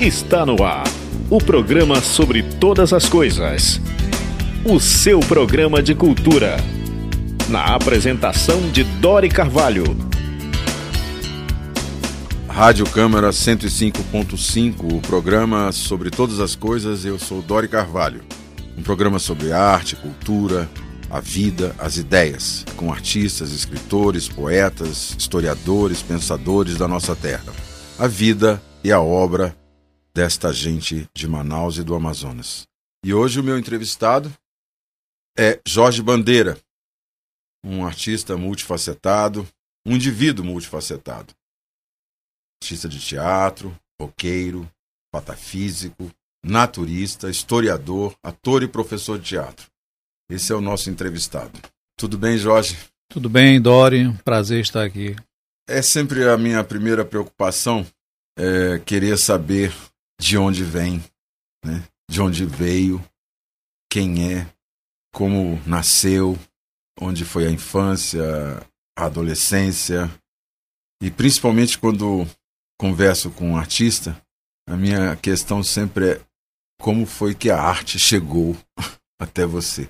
Está no ar o programa sobre todas as coisas. O seu programa de cultura. Na apresentação de Dori Carvalho. Rádio Câmara 105.5, o programa sobre todas as coisas. Eu sou Dori Carvalho. Um programa sobre arte, cultura, a vida, as ideias, com artistas, escritores, poetas, historiadores, pensadores da nossa terra. A vida e a obra desta gente de Manaus e do Amazonas. E hoje o meu entrevistado é Jorge Bandeira, um artista multifacetado, um indivíduo multifacetado. Artista de teatro, roqueiro, patafísico, naturista, historiador, ator e professor de teatro. Esse é o nosso entrevistado. Tudo bem, Jorge? Tudo bem, Dori. Prazer estar aqui. É sempre a minha primeira preocupação é querer saber de onde vem, né? de onde veio, quem é, como nasceu, onde foi a infância, a adolescência. E principalmente quando converso com um artista, a minha questão sempre é como foi que a arte chegou até você.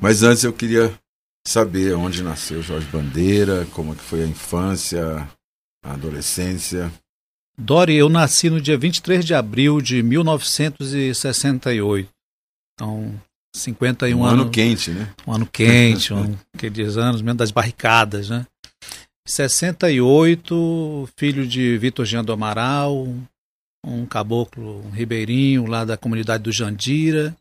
Mas antes eu queria saber onde nasceu Jorge Bandeira, como é que foi a infância, a adolescência. Dori, eu nasci no dia 23 de abril de 1968. Então, 51 um anos. Um ano quente, né? Um ano quente, um, aqueles anos mesmo das barricadas, né? 68, filho de Vitor Jean do Amaral, um caboclo um ribeirinho lá da comunidade do Jandira,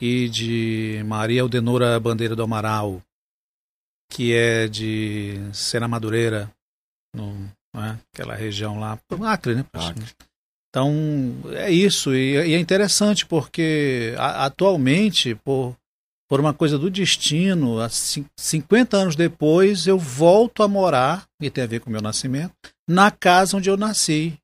e de Maria Aldenora Bandeira do Amaral, que é de Sena Madureira, no, né, aquela região lá, Acre, né? Acre. Então, é isso, e, e é interessante porque a, atualmente, por, por uma coisa do destino, 50 anos depois, eu volto a morar, e tem a ver com o meu nascimento, na casa onde eu nasci,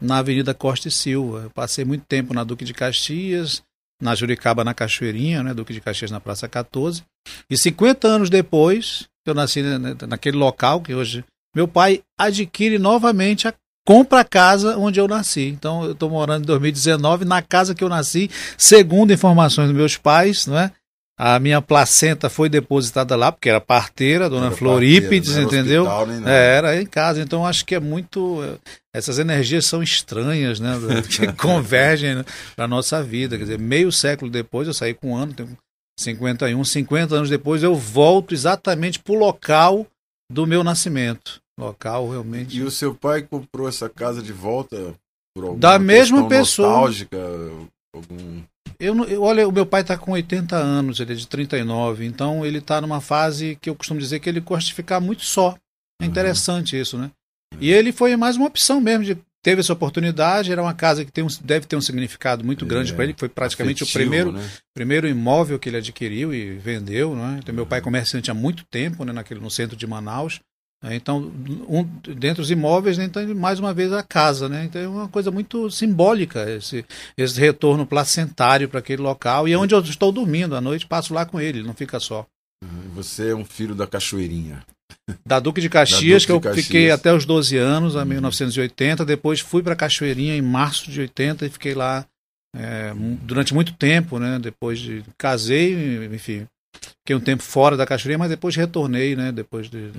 na Avenida Costa e Silva. Eu passei muito tempo na Duque de Caxias, na Juricaba, na Cachoeirinha, né, Duque de Caxias, na Praça 14. E 50 anos depois, eu nasci naquele local que hoje meu pai adquire novamente a compra a casa onde eu nasci. Então eu estou morando em 2019 na casa que eu nasci, segundo informações dos meus pais, não é? A minha placenta foi depositada lá, porque era parteira, dona era Florípides, entendeu? Hospital, é, era em casa. Então acho que é muito. Essas energias são estranhas, né? Que convergem né, para a nossa vida. Quer dizer, meio século depois, eu saí com um ano, tenho 51, 50 anos depois, eu volto exatamente para o local do meu nascimento. Local realmente. E o seu pai comprou essa casa de volta por alguma da mesma pessoa. nostálgica? Algum eu, eu, olha, o meu pai está com 80 anos, ele é de 39, então ele está numa fase que eu costumo dizer que ele gosta de ficar muito só. É interessante uhum. isso, né? E ele foi mais uma opção mesmo de teve essa oportunidade, era uma casa que tem um, deve ter um significado muito grande é, para ele, foi praticamente afetivo, o primeiro, né? primeiro imóvel que ele adquiriu e vendeu, né? Então, meu pai é uhum. comerciante há muito tempo, né, naquele, no centro de Manaus. Né? Então, um, dentro dos imóveis, né, então, mais uma vez a casa, né? Então é uma coisa muito simbólica esse, esse retorno placentário para aquele local. E é onde eu estou dormindo à noite, passo lá com ele, não fica só. Você é um filho da Cachoeirinha. Da Duque de Caxias, Duque que eu Caxias. fiquei até os 12 anos, a 1980. Uhum. Depois fui para Cachoeirinha em março de 80 e fiquei lá é, durante muito tempo, né? Depois de casei, enfim, fiquei um tempo fora da Cachoeirinha, mas depois retornei, né? Depois de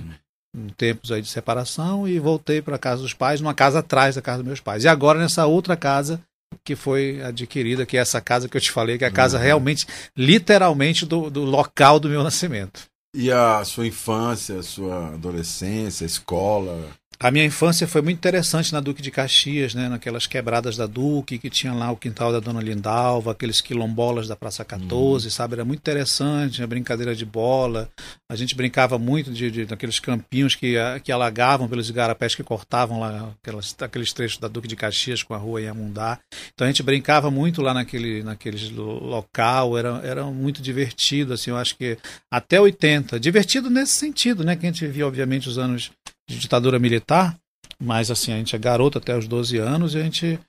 uhum tempos aí de separação e voltei para a casa dos pais, numa casa atrás da casa dos meus pais. E agora nessa outra casa que foi adquirida, que é essa casa que eu te falei, que é a casa uhum. realmente, literalmente, do, do local do meu nascimento. E a sua infância, a sua adolescência, a escola? A minha infância foi muito interessante na Duque de Caxias, né? naquelas quebradas da Duque, que tinha lá o quintal da Dona Lindalva, aqueles quilombolas da Praça 14, uhum. sabe? Era muito interessante, a brincadeira de bola. A gente brincava muito de, de daqueles campinhos que, que alagavam pelos igarapés que cortavam lá aquelas, aqueles trechos da Duque de Caxias com a rua Iamundá. Então a gente brincava muito lá naquele, naquele local, era, era muito divertido, assim, eu acho que até 80. Divertido nesse sentido, né? Que a gente via, obviamente, os anos de ditadura militar, mas assim, a gente é garoto até os 12 anos e a gente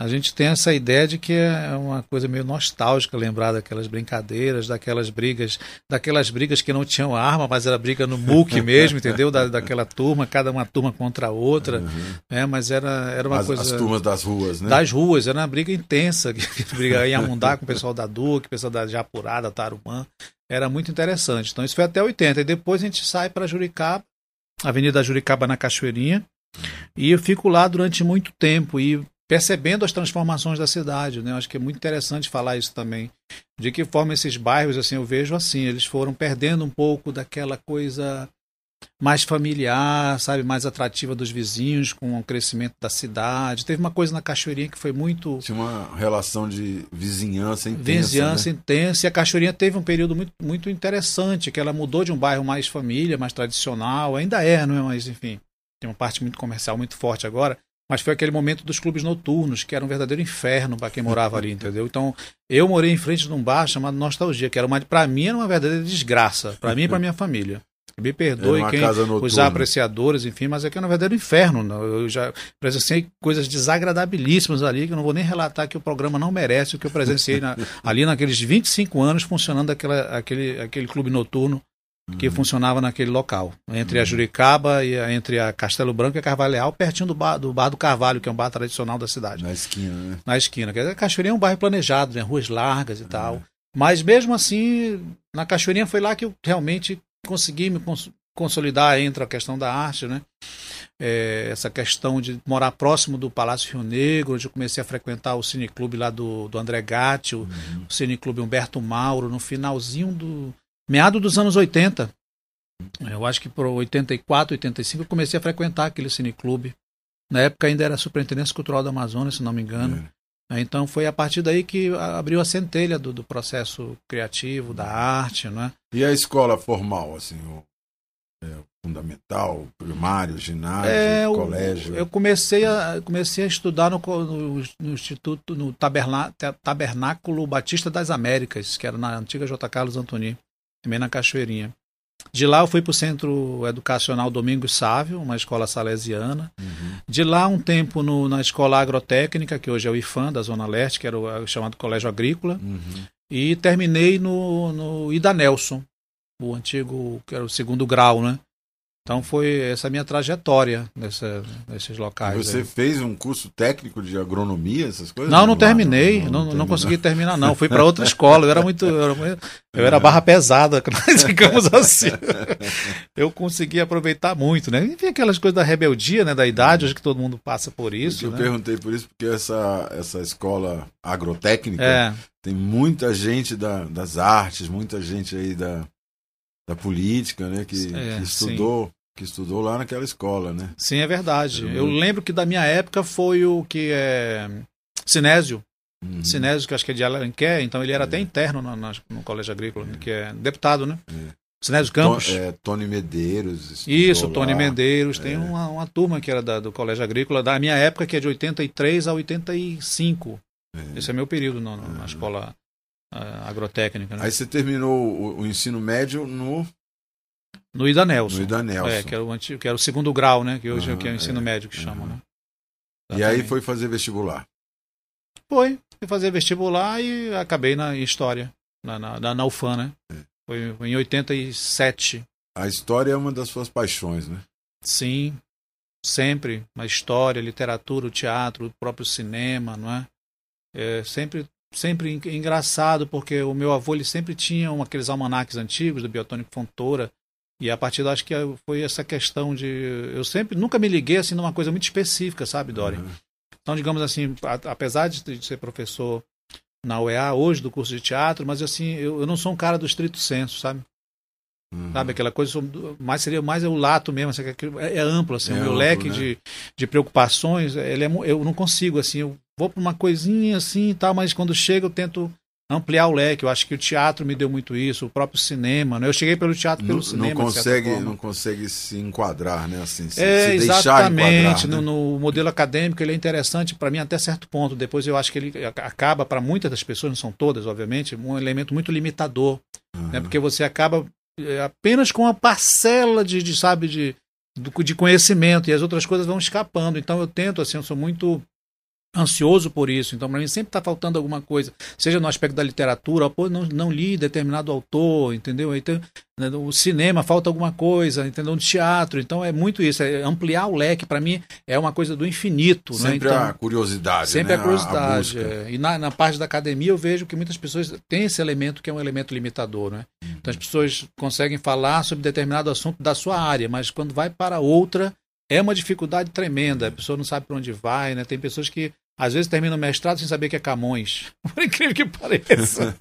a gente tem essa ideia de que é uma coisa meio nostálgica lembrar daquelas brincadeiras, daquelas brigas, daquelas brigas que não tinham arma, mas era briga no muque mesmo, entendeu? Da, daquela turma, cada uma turma contra a outra, uhum. né? Mas era, era uma as, coisa... As turmas das ruas, né? Das ruas, era uma briga intensa, briga em Amundá com o pessoal da Duque, o pessoal da Japurá, Tarumã, era muito interessante. Então isso foi até 80, e depois a gente sai para Juricaba, Avenida Juricaba na Cachoeirinha, e eu fico lá durante muito tempo, e percebendo as transformações da cidade, né? Eu acho que é muito interessante falar isso também. De que forma esses bairros, assim, eu vejo assim, eles foram perdendo um pouco daquela coisa mais familiar, sabe, mais atrativa dos vizinhos com o crescimento da cidade. Teve uma coisa na Cachoeirinha que foi muito tinha uma relação de vizinhança intensa. Vizinhança né? intensa. E a Cachoeirinha teve um período muito, muito interessante, que ela mudou de um bairro mais família, mais tradicional, ainda é, não é, mas enfim, tem uma parte muito comercial muito forte agora mas foi aquele momento dos clubes noturnos, que era um verdadeiro inferno para quem morava ali, entendeu? Então, eu morei em frente de um bar chamado Nostalgia, que era uma para mim era uma verdadeira desgraça, para mim e para minha família. Me perdoe quem os apreciadores, enfim, mas aqui é um verdadeiro inferno. Né? Eu já presenciei coisas desagradabilíssimas ali, que eu não vou nem relatar que o programa não merece o que eu presenciei na, ali naqueles 25 anos funcionando aquela, aquele, aquele clube noturno que uhum. funcionava naquele local, entre uhum. a Juricaba e a, entre a Castelo Branco e a Carvalhal, pertinho do bar, do bar do Carvalho, que é um bar tradicional da cidade. Na esquina, né? Na esquina. Quer dizer, a Cachoeirinha é um bairro planejado, né? ruas largas e uhum. tal. Mas mesmo assim, na Cachoeirinha foi lá que eu realmente consegui me cons consolidar entre a questão da arte, né? É, essa questão de morar próximo do Palácio Rio Negro, onde eu comecei a frequentar o cineclube lá do, do André Gatti, o, uhum. o cineclube Humberto Mauro, no finalzinho do, meado dos anos 80. Eu acho que por 84, 85 eu comecei a frequentar aquele cineclube. Na época ainda era Superintendência Cultural da Amazônia, se não me engano. É. Então foi a partir daí que abriu a centelha do, do processo criativo, da arte, né? E a escola formal, assim, o, é, fundamental, primário, ginásio, é, colégio? Eu comecei a, comecei a estudar no, no, no Instituto, no Tabernáculo Batista das Américas, que era na antiga J. Carlos Antoni também na Cachoeirinha. De lá eu fui para o Centro Educacional Domingos Sávio, uma escola salesiana. Uhum. De lá um tempo no, na Escola Agrotécnica, que hoje é o IFAM, da Zona Leste, que era o, chamado Colégio Agrícola. Uhum. E terminei no, no Ida Nelson, o antigo, que era o segundo grau, né? Então foi essa minha trajetória nessa, nesses locais. Você aí. fez um curso técnico de agronomia, essas coisas? Não, não terminei, não, não, não, consegui terminar não. Fui para outra escola, eu era muito, eu era, eu era barra pesada, digamos assim. Eu consegui aproveitar muito, né? Enfim, aquelas coisas da rebeldia, né, da idade, acho que todo mundo passa por isso. Eu né? perguntei por isso porque essa essa escola agrotécnica é. tem muita gente da, das artes, muita gente aí da da política, né, que, é, que estudou sim que estudou lá naquela escola, né? Sim, é verdade. Eu, lembro que da minha época foi o que é Sinésio. Uhum. Sinésio, que acho que é de Alenquer, então ele era é. até interno no, no Colégio Agrícola, é. que é deputado, né? É. Sinésio Campos. é, Tony Medeiros. Isso, Tony Medeiros. Tem é. uma, uma turma que era da, do Colégio Agrícola, da minha época, que é de 83 a 85. É. Esse é meu período no, na escola uh, agrotécnica. Né? Aí você terminou o, o ensino médio no no Ida Nelson. No Ida Nelson. É, que era o, antigo, que era o segundo grau, né? Que hoje uhum, é o que é o ensino é. médio que uhum. chamam, né? E aí foi fazer vestibular? Foi. Fui fazer vestibular e acabei na História, na, na, na UFAM, né? É. Foi, foi em 87. A história é uma das suas paixões, né? Sim, sempre. A história, a literatura, o teatro, o próprio cinema, não é? é sempre sempre engraçado porque o meu avô ele sempre tinha um, aqueles almanaques antigos do Biotônico Fontoura e a partir daí acho que foi essa questão de. Eu sempre nunca me liguei assim numa coisa muito específica, sabe, Dori? Uhum. Então, digamos assim, a, apesar de, ser professor na UEA hoje do curso de teatro, mas assim, eu, eu não sou um cara do estrito senso, sabe? Uhum. Sabe, aquela coisa, mais seria mais é o lato mesmo, assim, é, é amplo, assim, é o meu amplo, leque né? de, de preocupações, ele é, eu não consigo, assim, eu vou para uma coisinha assim e tal, mas quando chega eu tento ampliar o leque. Eu acho que o teatro me deu muito isso, o próprio cinema. Né? Eu cheguei pelo teatro, pelo não, cinema. Não consegue, não consegue se enquadrar, né? Assim, se, é, se exatamente. Né? No, no, modelo acadêmico ele é interessante para mim até certo ponto. Depois eu acho que ele acaba para muitas das pessoas, não são todas, obviamente, um elemento muito limitador, uhum. né? Porque você acaba é, apenas com uma parcela de, de sabe, de, de conhecimento e as outras coisas vão escapando. Então eu tento, assim, eu sou muito ansioso por isso. Então, para mim, sempre está faltando alguma coisa, seja no aspecto da literatura, pô, não, não li determinado autor, entendeu? Então, né, o cinema falta alguma coisa, entendeu? No teatro, então é muito isso, é ampliar o leque, para mim, é uma coisa do infinito. Sempre né? então, a curiosidade. Sempre né? a curiosidade. A, a é. E na, na, parte da academia eu vejo que muitas pessoas têm esse elemento que é um elemento limitador. Né? Então as pessoas conseguem falar sobre determinado assunto da sua área, mas quando vai para outra, é uma dificuldade tremenda. A pessoa não sabe para onde vai, né? Tem pessoas que às vezes terminam o mestrado sem saber que é Camões. Por incrível que pareça.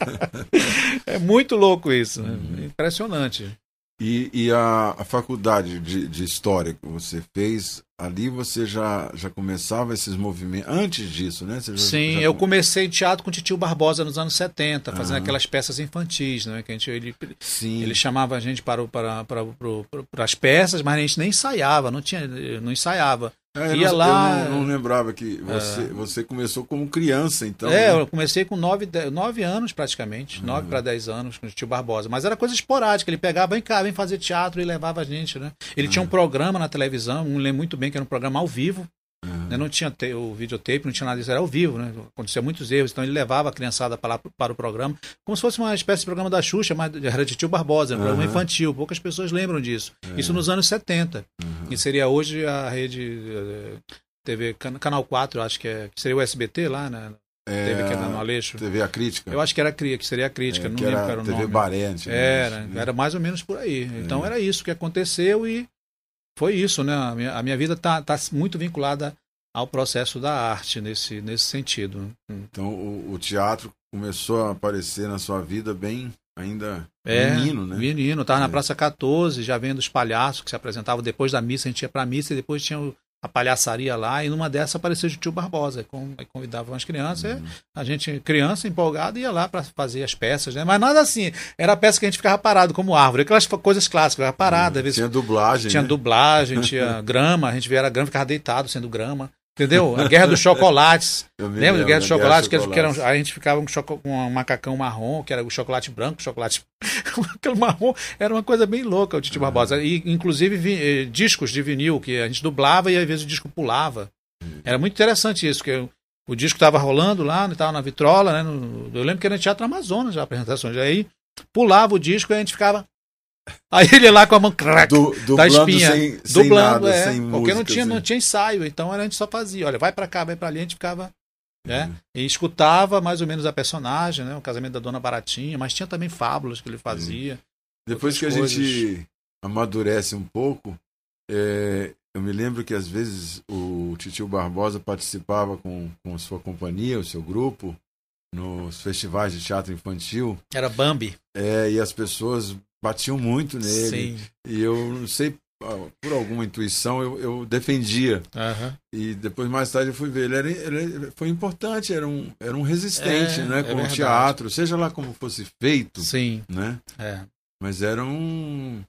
é muito louco isso. Né? Uhum. Impressionante. E, e a, a, faculdade de, de História que você fez, ali você já, já começava esses movimentos, antes disso, né? Já, Sim, já... eu comecei teatro com o Titio Barbosa nos anos 70, fazendo ah. aquelas peças infantis, né? Que a gente, ele, Sim. ele chamava a gente para, para, para, para, para as peças, mas a gente nem ensaiava, não, tinha, não ensaiava. É, Ia eu lá. Eu não, não, lembrava que você, é. você começou como criança, então. É, né? eu comecei com nove, nove anos praticamente, nove para dez anos com o tio Barbosa. Mas era coisa esporádica. Ele pegava, vem cá, vem fazer teatro e levava a gente, né? Ele tinha um programa na televisão, não lembro muito bem que era um programa ao vivo. Uhum. Não tinha te, o videotape, não tinha nada disso, era ao vivo, né? Acontecia muitos erros, então ele levava a criançada para, lá, para o programa, como se fosse uma espécie de programa da Xuxa, mas era de tio Barbosa, um uhum. programa infantil. Poucas pessoas lembram disso. É. Isso nos anos 70. Uhum. E seria hoje a rede eh, TV, Canal 4, acho que, é, que seria o SBT lá, né? É, TV que era no Aleixo. TV A Crítica. Eu acho que era que seria a crítica, é, não lembro era, era o TV nome. Baré, era, né? era mais ou menos por aí. Então é. era isso que aconteceu e foi isso, né? A minha, a minha vida está tá muito vinculada ao processo da arte nesse, nesse sentido. Então o, o teatro começou a aparecer na sua vida bem ainda é, menino, né? Menino, estava é. na Praça 14, já vendo os palhaços que se apresentavam depois da missa, a gente ia para a missa e depois tinha o, a palhaçaria lá, e numa dessas apareceu o tio Barbosa, com, convidava umas crianças, uhum. a gente, criança empolgada, ia lá para fazer as peças, né? Mas nada assim, era peça que a gente ficava parado como árvore, aquelas coisas clássicas, ficava parado. Uhum. Vezes, tinha dublagem. Tinha né? dublagem, tinha grama, a gente via a grama, ficava deitado sendo grama. Entendeu? A Guerra dos Chocolates. Lembra da Guerra dos Chocolates? Que, que eram, a gente ficava com, com um macacão marrom, que era o chocolate branco, chocolate. Aquele marrom era uma coisa bem louca, o Titi uhum. Barbosa. E, inclusive, vi, eh, discos de vinil, que a gente dublava e às vezes o disco pulava. Uhum. Era muito interessante isso, que o disco estava rolando lá, estava na vitrola, né? No, eu lembro que era no Teatro Amazonas já, apresentações. Aí pulava o disco e a gente ficava Aí ele lá com a mão crack, Do, da espinha. Sem, dublando, sem nada, é, sem porque música, não tinha, assim. não tinha ensaio, então a gente só fazia, olha, vai para cá, vai para ali, a gente ficava, né? Uhum. E escutava mais ou menos a personagem, né? O casamento da Dona Baratinha, mas tinha também fábulas que ele fazia. Uhum. Depois que a coisas. gente amadurece um pouco, é, eu me lembro que às vezes o Titio Barbosa participava com, com a sua companhia, o seu grupo, nos festivais de teatro infantil. Era Bambi. É, e as pessoas batiam muito nele. Sim. E eu não sei, por alguma intuição, eu, eu defendia. Uhum. E depois, mais tarde, eu fui ver. Ele, era, ele foi importante, era um, era um resistente é, né, com é o teatro, seja lá como fosse feito. Sim. Né? É. Mas era um.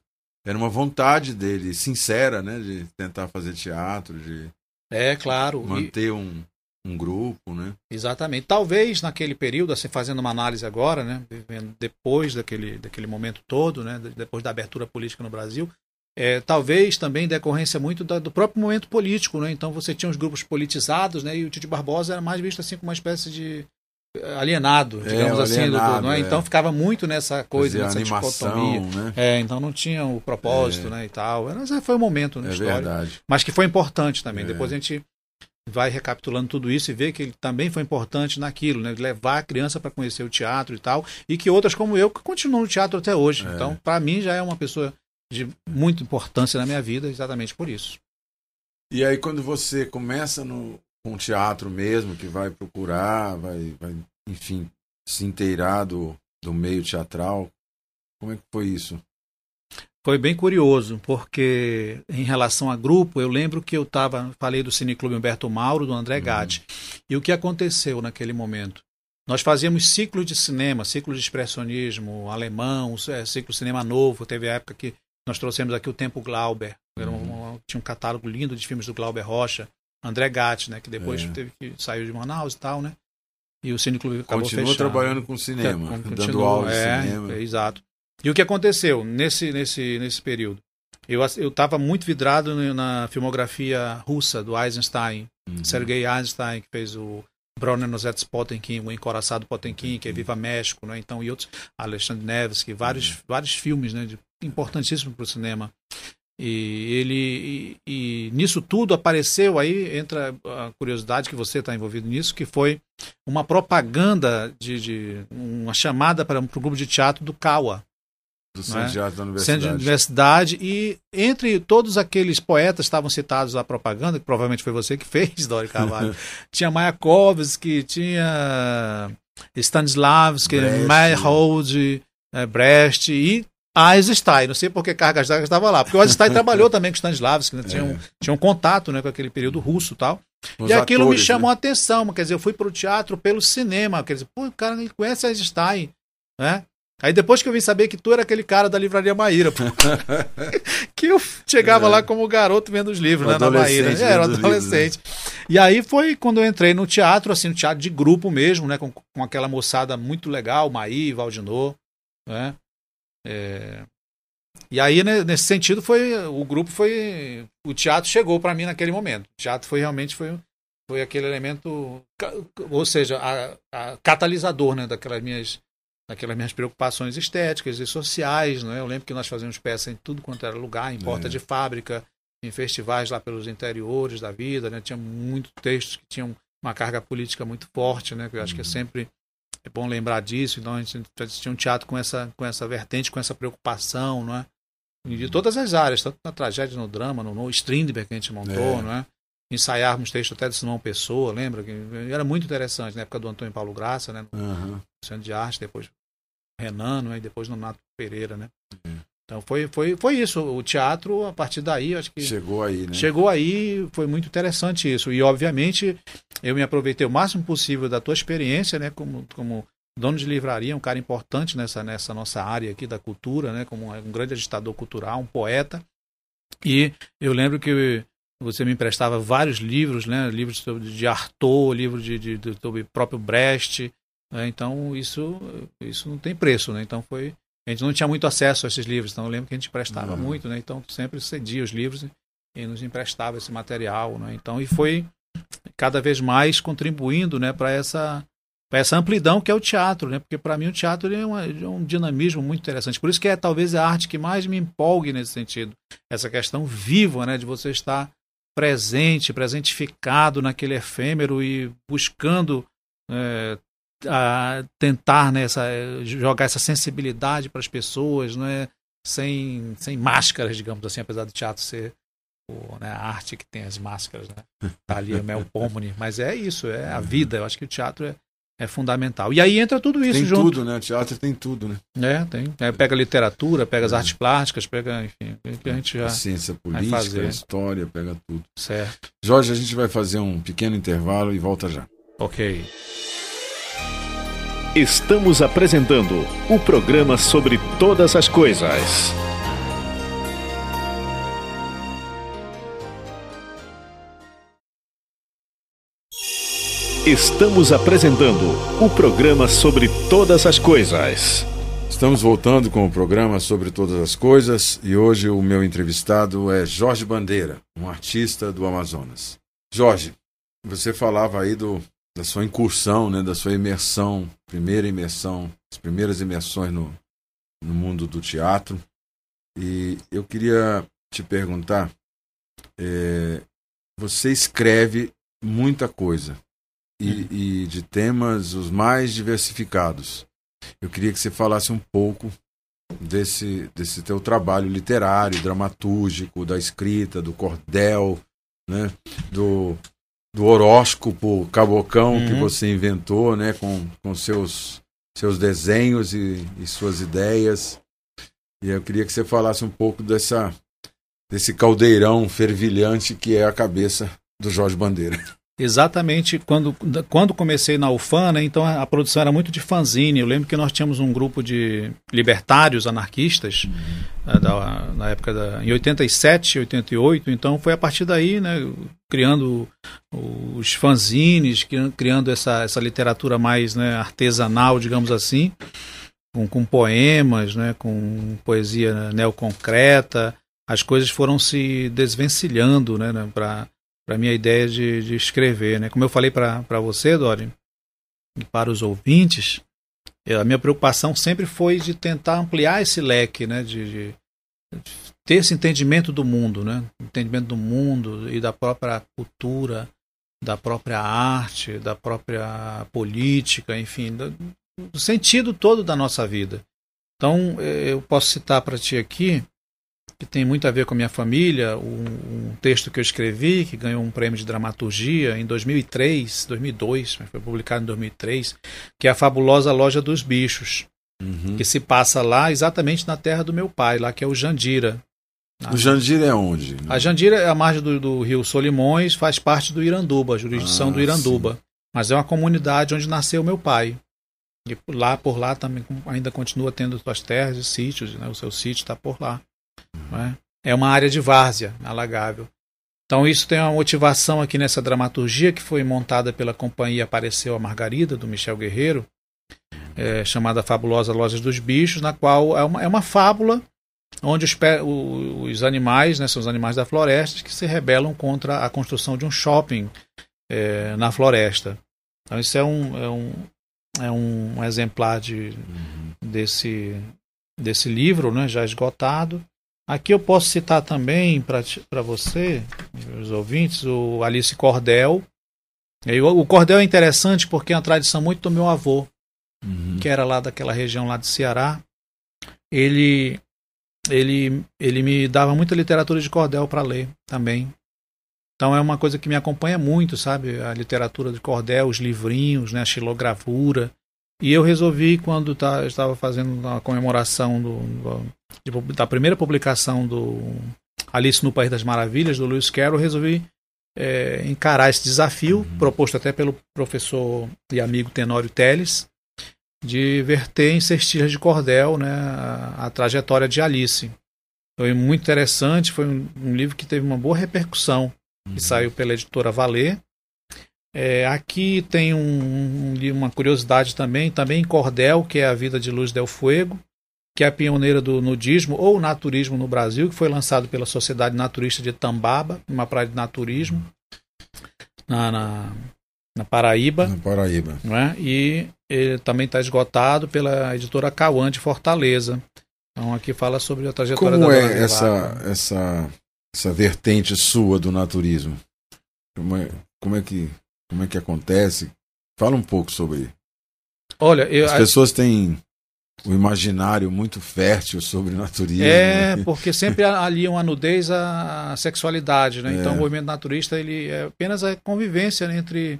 Era uma vontade dele, sincera, né? De tentar fazer teatro, de. É, claro. Manter e... um, um grupo, né? Exatamente. Talvez naquele período, assim, fazendo uma análise agora, né, depois daquele, daquele momento todo, né, depois da abertura política no Brasil, é, talvez também decorrência muito da, do próprio momento político, né? Então você tinha os grupos politizados, né? E o Tito Barbosa era mais visto assim como uma espécie de eh, alienado, é, digamos é, assim, alienado, do, não é? então ficava muito nessa coisa, nessa dicotomia. Né? É, então não tinha o propósito, né, e tal. Mas foi um momento na é história, verdade. mas que foi importante também. É. Depois a gente vai recapitulando tudo isso e vê que ele também foi importante naquilo, né? Levar a criança para conhecer o teatro e tal, e que outras como eu que continuam no teatro até hoje. É. Então, para mim já é uma pessoa de muita importância na minha vida, exatamente por isso. E aí quando você começa no com teatro mesmo, que vai procurar, vai, vai enfim, se inteirar do, do meio teatral, como é que foi isso? Foi bem curioso, porque em relação a grupo, eu lembro que eu estava, falei do Cineclube Humberto Mauro, do André uhum. Gatti. E o que aconteceu naquele momento? Nós fazíamos ciclos de cinema, ciclo de expressionismo alemão, é, ciclo de cinema novo. Teve a época que nós trouxemos aqui o Tempo Glauber. Era um, tinha um catálogo lindo de filmes do Glauber Rocha. André Gatti, né, que depois é. teve que saiu de Manaus e tal, né? E o Cineclube acabou Continua fechando. trabalhando com cinema, é, dando aula de é, cinema. É, exato. E o que aconteceu nesse, nesse, nesse período? Eu estava muito vidrado na filmografia russa do Eisenstein, uhum. Sergei Eisenstein, que fez o Bronner Nozets Potemkin, o Encoraçado Potemkin, que é Viva México, né? então, e outros, Alexandre Nevsky, vários, uhum. vários filmes né, importantíssimos para o cinema. E ele e, e, nisso tudo apareceu aí entra a curiosidade que você está envolvido nisso, que foi uma propaganda de, de uma chamada para um grupo de teatro do Kawa. Do Centro de Teatro da Universidade. Centro de Universidade. E entre todos aqueles poetas que estavam citados na propaganda, que provavelmente foi você que fez, Dori Carvalho, tinha Mayakovsky, tinha Stanislavski, Meyerhold, eh, Brecht e Eisenstein, não sei por que Cargas d'Água estava lá, porque o Eisenstein trabalhou também com Stanislavski, né? tinha, um, é. tinha um contato né, com aquele período russo e tal. Os e aquilo atores, me chamou né? a atenção, quer dizer, eu fui para o teatro pelo cinema, quer dizer, pô, o cara conhece Eisenstein, né? Aí depois que eu vim saber que tu era aquele cara da livraria Maíra, que eu chegava é. lá como garoto vendo os livros, né, na Maíra. É, era adolescente. Livros, né? E aí foi quando eu entrei no teatro, assim, no teatro de grupo mesmo, né, com, com aquela moçada muito legal, Maí, Valdinô, né? É... E aí, né, nesse sentido, foi o grupo foi. O teatro chegou para mim naquele momento. O teatro foi realmente foi, foi aquele elemento, ou seja, a, a catalisador né, daquelas minhas daquelas minhas preocupações estéticas e sociais. Né? Eu lembro que nós fazíamos peça em tudo quanto era lugar, em porta é. de fábrica, em festivais lá pelos interiores da vida. Né? Tinha muitos textos que tinham uma carga política muito forte, né? que eu acho uhum. que é uhum. sempre é bom lembrar disso. Então a gente tinha um teatro com essa, com essa vertente, com essa preocupação, não é? De todas as áreas, tanto na tragédia, no drama, no, no Strindberg que a gente montou, é. não é? Ensaiarmos texto até de Simão Pessoa, lembra? Que era muito interessante na época do Antônio Paulo Graça, né? Uhum. Centro de Arte, depois Renan, né? e depois no Nato Pereira, né? Uhum. Então foi, foi, foi isso. O teatro, a partir daí, acho que. Chegou aí, né? Chegou aí, foi muito interessante isso. E, obviamente, eu me aproveitei o máximo possível da tua experiência, né? Como, como dono de livraria, um cara importante nessa, nessa nossa área aqui da cultura, né? Como um grande agitador cultural, um poeta. E eu lembro que você me emprestava vários livros, né? Livros de Arthur, livros de, de, de, sobre próprio Brecht. Né? Então, isso, isso não tem preço, né? Então foi a gente não tinha muito acesso a esses livros, então eu lembro que a gente emprestava uhum. muito, né? Então sempre cedia os livros e nos emprestava esse material, né? Então e foi cada vez mais contribuindo, né, para essa para essa amplidão que é o teatro, né? Porque para mim o teatro é, uma, é, um dinamismo muito interessante. Por isso que é talvez a arte que mais me empolgue nesse sentido, essa questão viva, né, de você estar presente, presentificado naquele efêmero e buscando é, a tentar né, essa, jogar essa sensibilidade para as pessoas, não é? sem, sem máscaras, digamos assim, apesar do teatro ser o, né, a arte que tem as máscaras. Né? Tá ali é Mel Pomone, mas é isso, é a vida. Eu acho que o teatro é, é fundamental. E aí entra tudo isso tem junto. Tem tudo, né? O teatro tem tudo, né? É, tem. É, pega literatura, pega as é. artes plásticas, pega, enfim, a gente já. A ciência política, a história, pega tudo. Certo. Jorge, a gente vai fazer um pequeno intervalo e volta já. Ok. Estamos apresentando o programa sobre todas as coisas. Estamos apresentando o programa sobre todas as coisas. Estamos voltando com o programa sobre todas as coisas e hoje o meu entrevistado é Jorge Bandeira, um artista do Amazonas. Jorge, você falava aí do da sua incursão, né, da sua imersão, primeira imersão, as primeiras imersões no, no mundo do teatro. E eu queria te perguntar: é, você escreve muita coisa e, e, de temas os mais diversificados. Eu queria que você falasse um pouco desse, desse teu trabalho literário, dramatúrgico, da escrita, do cordel, né, do, do horóscopo cabocão uhum. que você inventou, né, com, com seus, seus desenhos e, e suas ideias. E eu queria que você falasse um pouco dessa, desse caldeirão fervilhante que é a cabeça do Jorge Bandeira. Exatamente, quando, quando comecei na UFAM, né, então a, produção era muito de fanzine. Eu lembro que nós tínhamos um grupo de libertários anarquistas uhum. Da, na época da, em 87, 88. Então foi a partir daí, né, criando os fanzines, criando essa, essa literatura mais né, artesanal, digamos assim, com, com poemas, né, com poesia neoconcreta. as coisas foram se desvencilhando né, né para a minha ideia de, de escrever. Né? Como eu falei para você, Dori, e para os ouvintes, a minha preocupação sempre foi de tentar ampliar esse leque, né, de, de, de ter esse entendimento do mundo, né, entendimento do mundo e da própria cultura, da própria arte, da própria política, enfim, do, do sentido todo da nossa vida. Então, eh, eu posso citar para ti aqui que tem muito a ver com a minha família, um, um, texto que eu escrevi, que ganhou um prêmio de dramaturgia em 2003, 2002, mas foi publicado em 2003, que é a fabulosa Loja dos Bichos, uhum. que se passa lá exatamente na terra do meu pai, lá que é o Jandira. O Jandira é onde? A Jandira é a margem do, do, rio Solimões, faz parte do Iranduba, a jurisdição ah, do Iranduba. Sim. Mas é uma comunidade onde nasceu meu pai. E lá por lá também ainda continua tendo suas terras e sítios, né? o seu sítio está por lá. Né? É uma área de várzea alagável. Então isso tem uma motivação aqui nessa dramaturgia que foi montada pela companhia Apareceu a Margarida, do Michel Guerreiro, é, chamada Fabulosa Lojas dos Bichos, na qual é uma, é uma fábula onde os, os animais, né, são os animais da floresta, que se rebelam contra a construção de um shopping é, na floresta. Então isso é um, é um, é um exemplar de, desse, desse livro, né, já esgotado. Aqui eu posso citar também para você, os ouvintes, o Alice Cordel. O cordel é interessante porque é uma tradição muito do meu avô, uhum. que era lá daquela região lá de Ceará. Ele, ele, ele me dava muita literatura de cordel para ler também. Então é uma coisa que me acompanha muito, sabe? A literatura de cordel, os livrinhos, né? a xilogravura. E eu resolvi, quando tá, estava fazendo a comemoração do, do, da primeira publicação do Alice no País das Maravilhas, do Lewis Carroll, resolvi é, encarar esse desafio, uhum. proposto até pelo professor e amigo Tenório Teles, de verter em cestilhas de cordel né, a, a trajetória de Alice. Foi muito interessante, foi um, um livro que teve uma boa repercussão, uhum. que saiu pela editora Valer, é, aqui tem um, um, uma curiosidade também, também em Cordel, que é a vida de Luz Del Fuego, que é a pioneira do nudismo ou naturismo no Brasil, que foi lançado pela Sociedade Naturista de Tambaba, uma praia de naturismo, na, na, na Paraíba. Na Paraíba. Né? E também está esgotado pela editora Cauã de Fortaleza. Então aqui fala sobre a trajetória Como da é essa, essa, essa vertente sua do naturismo? Como é, como é que como é que acontece? Fala um pouco sobre. Olha, eu, as pessoas têm o imaginário muito fértil sobre naturismo. É, porque sempre aliam a nudez à sexualidade, né? É. Então o movimento naturista ele é apenas a convivência entre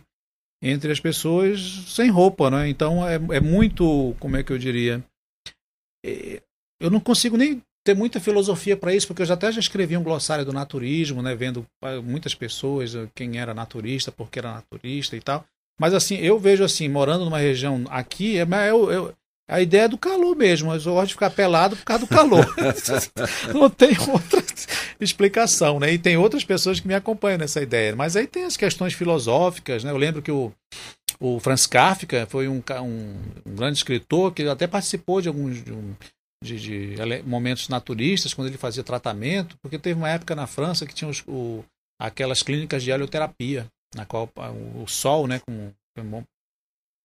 entre as pessoas sem roupa, né? Então é, é muito, como é que eu diria? É, eu não consigo nem ter muita filosofia para isso, porque eu já até já escrevi um glossário do naturismo, né, vendo ah, muitas pessoas, ah, quem era naturista, porque era naturista e tal. Mas assim, eu vejo assim, morando numa região aqui, é, eu, eu, a ideia é do calor mesmo. Eu gosto de ficar pelado por causa do calor. Não tem outra explicação, né? E tem outras pessoas que me acompanham nessa ideia. Mas aí tem as questões filosóficas, né? Eu lembro que o, o Franz Kafka foi um, um, um grande escritor que até participou de alguns de um, de, de, momentos naturistas, quando ele fazia tratamento, porque teve uma época na França que tinha os, o, aquelas clínicas de helioterapia, na qual o, o sol, né, com um,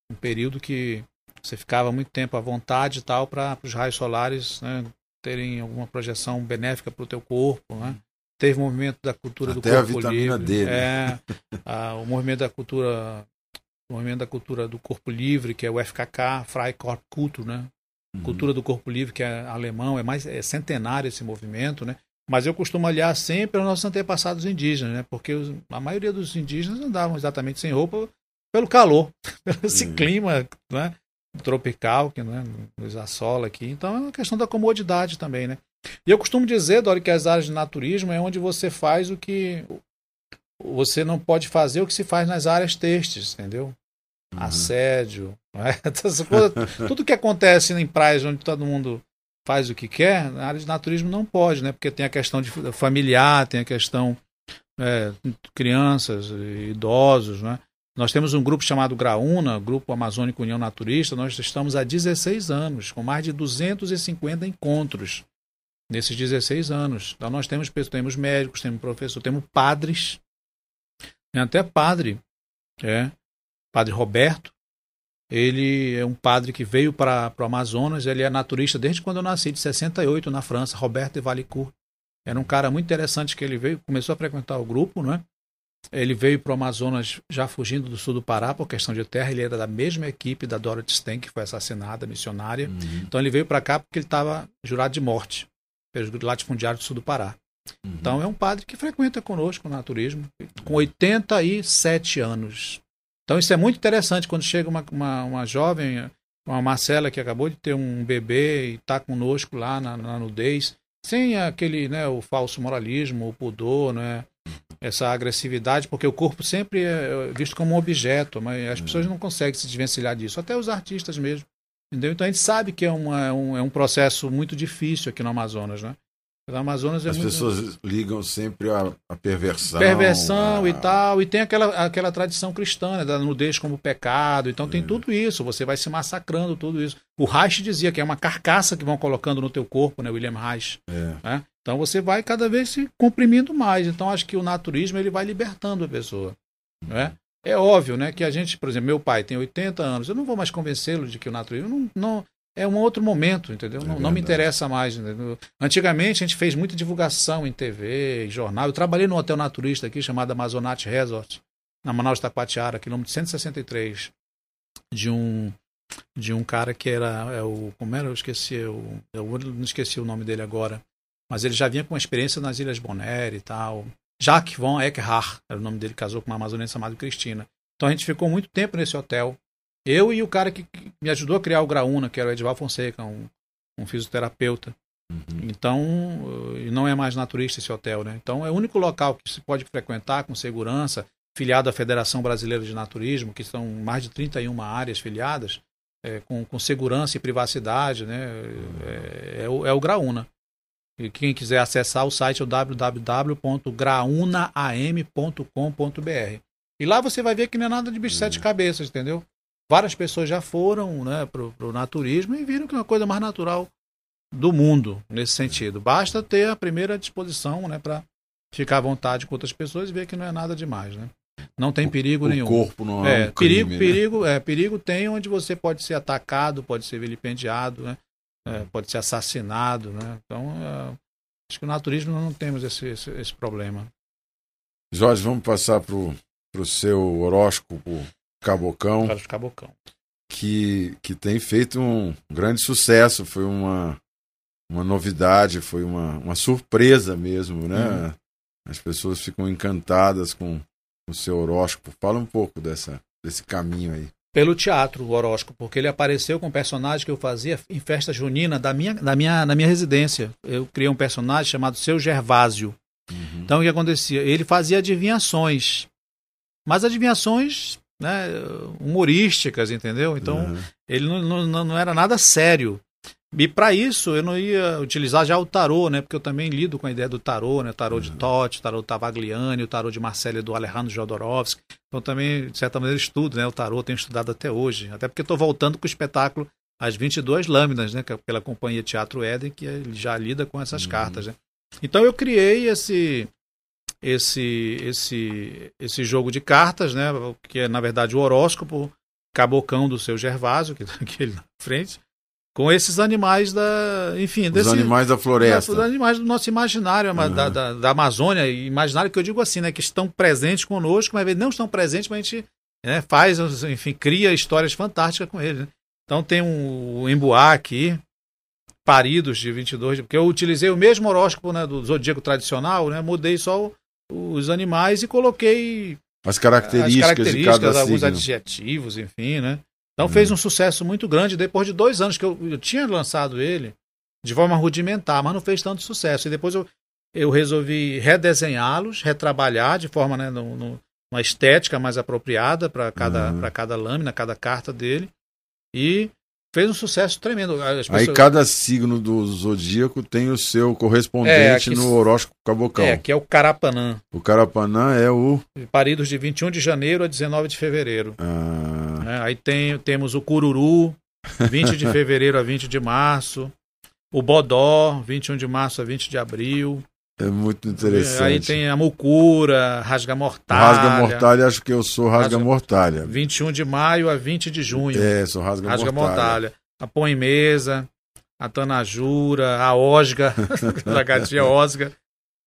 um período que você ficava muito tempo à vontade e tal para os raios solares né, terem alguma projeção benéfica para o teu corpo, né? Teve o movimento da cultura Até do corpo a vitamina livre, D, né? é, a, o movimento da cultura o movimento da cultura do corpo livre, que é o FKK, Freikorpskultur, né? Uhum. Cultura do corpo livre, que é alemão, é mais é centenário esse movimento, né? Mas eu costumo olhar sempre aos nossos antepassados indígenas, né? Porque os, a maioria dos indígenas andavam exatamente sem roupa pelo calor, pelo esse uhum. clima, né? Tropical que né, nos assola aqui. Então é uma questão da comodidade também, né? E eu costumo dizer, Dori, que as áreas de naturismo é onde você faz o que você não pode fazer o que se faz nas áreas textas, entendeu? Uhum. Assédio, é? tudo que acontece em praias onde todo mundo faz o que quer, na área de naturismo não pode, né? Porque tem a questão de familiar, tem a questão é, crianças, idosos, né? Nós temos um grupo chamado Graúna, Grupo Amazônico União Naturista, nós estamos há 16 anos, com mais de 250 encontros. nesses 16 anos. Então nós temos, temos médicos, temos professores, temos padres, tem até padre, é, padre Roberto, ele é um padre que veio para o Amazonas, ele é naturista desde quando eu nasci, de 68, na França, Roberto de Valicourt. Era um cara muito interessante que ele veio, começou a frequentar o grupo, né? Ele veio para o Amazonas já fugindo do sul do Pará por questão de terra. Ele era da mesma equipe da Dorothy Sten, que foi assassinada, missionária. Uhum. Então ele veio para cá porque ele estava jurado de morte pelos latifundiários do sul do Pará. Uhum. Então é um padre que frequenta conosco o naturismo, com 87 anos. Então isso é muito interessante quando chega uma, uma, uma jovem, uma Marcela que acabou de ter um bebê e está conosco lá na, na, nudez, sem aquele, né, o falso moralismo, o pudor, né? Essa agressividade, porque o corpo sempre é visto como um objeto, mas as pessoas não conseguem se desvencilhar disso, até os artistas mesmo. Entendeu? Então a gente sabe que é, uma, é, um, é um processo muito difícil aqui no Amazonas, né? No Amazonas é As muito... pessoas ligam sempre a, a perversão. Perversão a... e tal. E tem aquela, aquela tradição cristã, né, da nudez como pecado. Então tem é. tudo isso. Você vai se massacrando, tudo isso. O Reich dizia que é uma carcaça que vão colocando no teu corpo, né? William Reich. É. Né? Então você vai cada vez se comprimindo mais. Então acho que o naturismo ele vai libertando a pessoa. Né? É óbvio né, que a gente, por exemplo, meu pai tem 80 anos. Eu não vou mais convencê-lo de que o naturismo não, não é um outro momento, entendeu? É não, não, me interessa mais. Entendeu? Antigamente a gente fez muita divulgação em TV, em jornal. Eu trabalhei num hotel naturista aqui chamado Amazonate Resort, na Manaus Taquatiara, quilômetro 163, de um de um cara que era é o como era eu esqueci eu, eu não esqueci o nome dele agora mas ele já vinha com uma experiência nas Ilhas Bonaire e tal Jacques von Eckhart era o nome dele casou com uma amazonense chamada Cristina então a gente ficou muito tempo nesse hotel eu e o cara que, me ajudou a criar o Graúna, que era o Edval Fonseca, um, um fisioterapeuta. Uhum. Então, uh, não é mais naturista esse hotel, né? Então, é o único local que se pode frequentar com segurança, filiado à Federação Brasileira de Naturismo, que são mais de 31 áreas filiadas, é, com, com segurança e privacidade, né? É, é, o, é o Graúna. E quem quiser acessar o site é o www.graunam.com.br. E lá você vai ver que não é nada de bicho uhum. sete cabeças, entendeu? Várias pessoas já foram né, para o naturismo e viram que é uma coisa mais natural do mundo nesse sentido. Basta ter a primeira disposição né, para ficar à vontade com outras pessoas e ver que não é nada demais. Né? Não tem perigo o nenhum. O corpo não é, é um crime, perigo, né? perigo, é, perigo tem onde você pode ser atacado, pode ser vilipendiado, né? É, pode ser assassinado. Né? Então, é, acho que no naturismo não temos esse, esse, esse problema. Jorge, vamos passar para o seu horóscopo Cabocão. Carlos Cabocão. Que, que tem feito um grande sucesso. Foi uma, uma novidade, foi uma, uma surpresa mesmo, né? Uhum. As pessoas ficam encantadas com o seu horóscopo. Fala um pouco dessa, desse caminho aí. Pelo teatro, o horóscopo, porque ele apareceu com um personagem que eu fazia em festa junina da minha, da minha, na minha residência. Eu criei um personagem chamado Seu Gervásio. Uhum. Então o que acontecia? Ele fazia adivinhações. Mas adivinhações né, humorísticas, entendeu? Então, uhum. ele não, não, não era nada sério. E para isso eu não ia utilizar já o tarô, né? Porque eu também lido com a ideia do tarô, né? O tarô uhum. de Totti, o tarô Tavagliani, o tarô de Marcelo do Alejandro Jodorowsky. Então também, de certa maneira, estudo, né? O tarô tenho estudado até hoje. Até porque estou voltando com o espetáculo As 22 Lâminas, né? É pela companhia Teatro Éden, que já lida com essas uhum. cartas, né? Então eu criei esse esse esse esse jogo de cartas, né, que é na verdade o horóscopo cabocão do seu Gervásio, que está aqui na frente, com esses animais da, enfim, os desse, animais da floresta, os animais do nosso imaginário, uhum. da, da, da, Amazônia, imaginário que eu digo assim, né, que estão presentes conosco, mas não estão presentes, mas a gente né, faz, enfim, cria histórias fantásticas com eles. Né? Então tem um, emboá aqui, paridos de 22, porque eu utilizei o mesmo horóscopo né, do zodíaco tradicional, né, mudei só o, os animais e coloquei as características, as características alguns signo. adjetivos, enfim, né? Então hum. fez um sucesso muito grande depois de dois anos que eu, eu tinha lançado ele de forma rudimentar, mas não fez tanto sucesso. E depois eu, eu resolvi redesenhá-los, retrabalhar de forma, né, no, no, uma estética mais apropriada para cada, uhum. cada lâmina, cada carta dele. E fez um sucesso tremendo. Pessoas... Aí cada signo do zodíaco tem o seu correspondente é, no horóscopo cabocão. É, que é o Carapanã. O Carapanã é o. Paridos de 21 de janeiro a 19 de fevereiro. Ah. É, aí tem, temos o Cururu, 20 de fevereiro a 20 de março. o Bodó, 21 de março a 20 de abril. É muito interessante. Aí tem a Mucura, Rasga Mortalha. Rasga Mortalha, acho que eu sou Rasga, Rasga Mortalha. 21 de maio a 20 de junho. É, sou Rasga, Rasga Mortalha. Mortalha. A Põe Mesa, a Tanajura, a Osga, a gatinha Osga,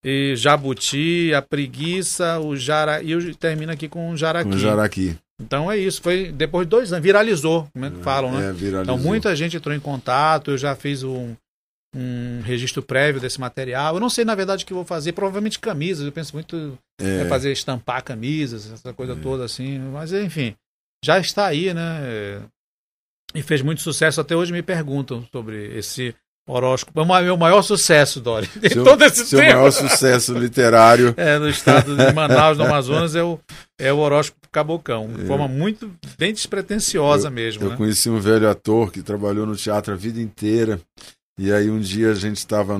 e Jabuti, a Preguiça, o Jara... e eu termino aqui com o Jaraqui. O Jaraqui. Então é isso, foi depois de dois anos, viralizou, como é que falam, né? É, viralizou. Então muita gente entrou em contato, eu já fiz um, um registro prévio desse material. Eu não sei, na verdade, o que vou fazer. Provavelmente camisas. Eu penso muito é. fazer estampar camisas, essa coisa é. toda assim. Mas, enfim, já está aí, né? E fez muito sucesso. Até hoje me perguntam sobre esse horóscopo. É o meu maior sucesso, Dori. Seu, todo esse seu tempo. maior sucesso literário. É, no estado de Manaus, no Amazonas, é o, é o horóscopo Cabocão. De é. forma muito, bem despretensiosa eu, mesmo. Eu né? conheci um velho ator que trabalhou no teatro a vida inteira. E aí um dia a gente estava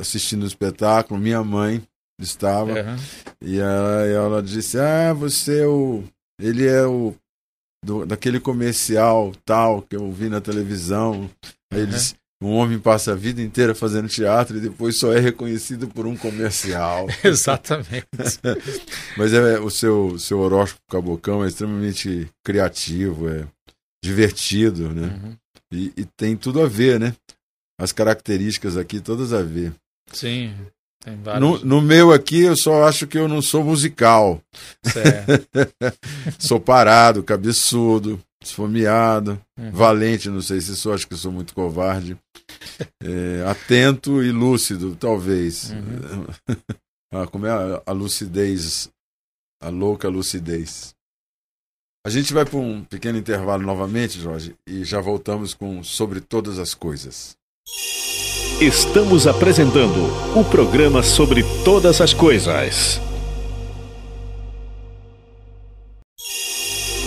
assistindo um espetáculo, minha mãe estava, uhum. e ela, ela, disse, ah, você é o. Ele é o. Do, daquele comercial tal que eu vi na televisão. Aí uhum. ele disse, um homem passa a vida inteira fazendo teatro e depois só é reconhecido por um comercial. Exatamente. Mas é, o seu, seu horóscopo cabocão é extremamente criativo, é divertido, né? Uhum. E, e, tem tudo a ver, né? As características aqui todas a ver. Sim. Tem vários... no, no meu aqui, eu só acho que eu não sou musical. sou parado, cabeçudo, esfomeado, uhum. valente, não sei se sou, acho que sou muito covarde. É, atento e lúcido, talvez. Uhum. ah, como é a, a lucidez, a louca lucidez. A gente vai para um pequeno intervalo novamente, Jorge, e já voltamos com Sobre Todas as Coisas. Estamos apresentando o programa sobre todas as coisas.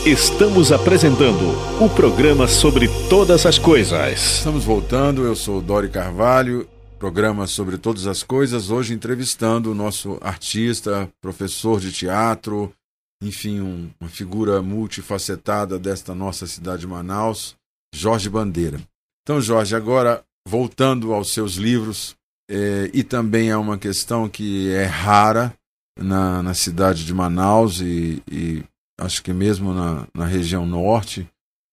Estamos apresentando o programa sobre todas as coisas. Estamos voltando, eu sou Dori Carvalho, programa sobre todas as coisas. Hoje entrevistando o nosso artista, professor de teatro, enfim, um, uma figura multifacetada desta nossa cidade de Manaus, Jorge Bandeira. Então, Jorge, agora voltando aos seus livros, é, e também é uma questão que é rara na, na cidade de Manaus e, e acho que mesmo na, na região norte.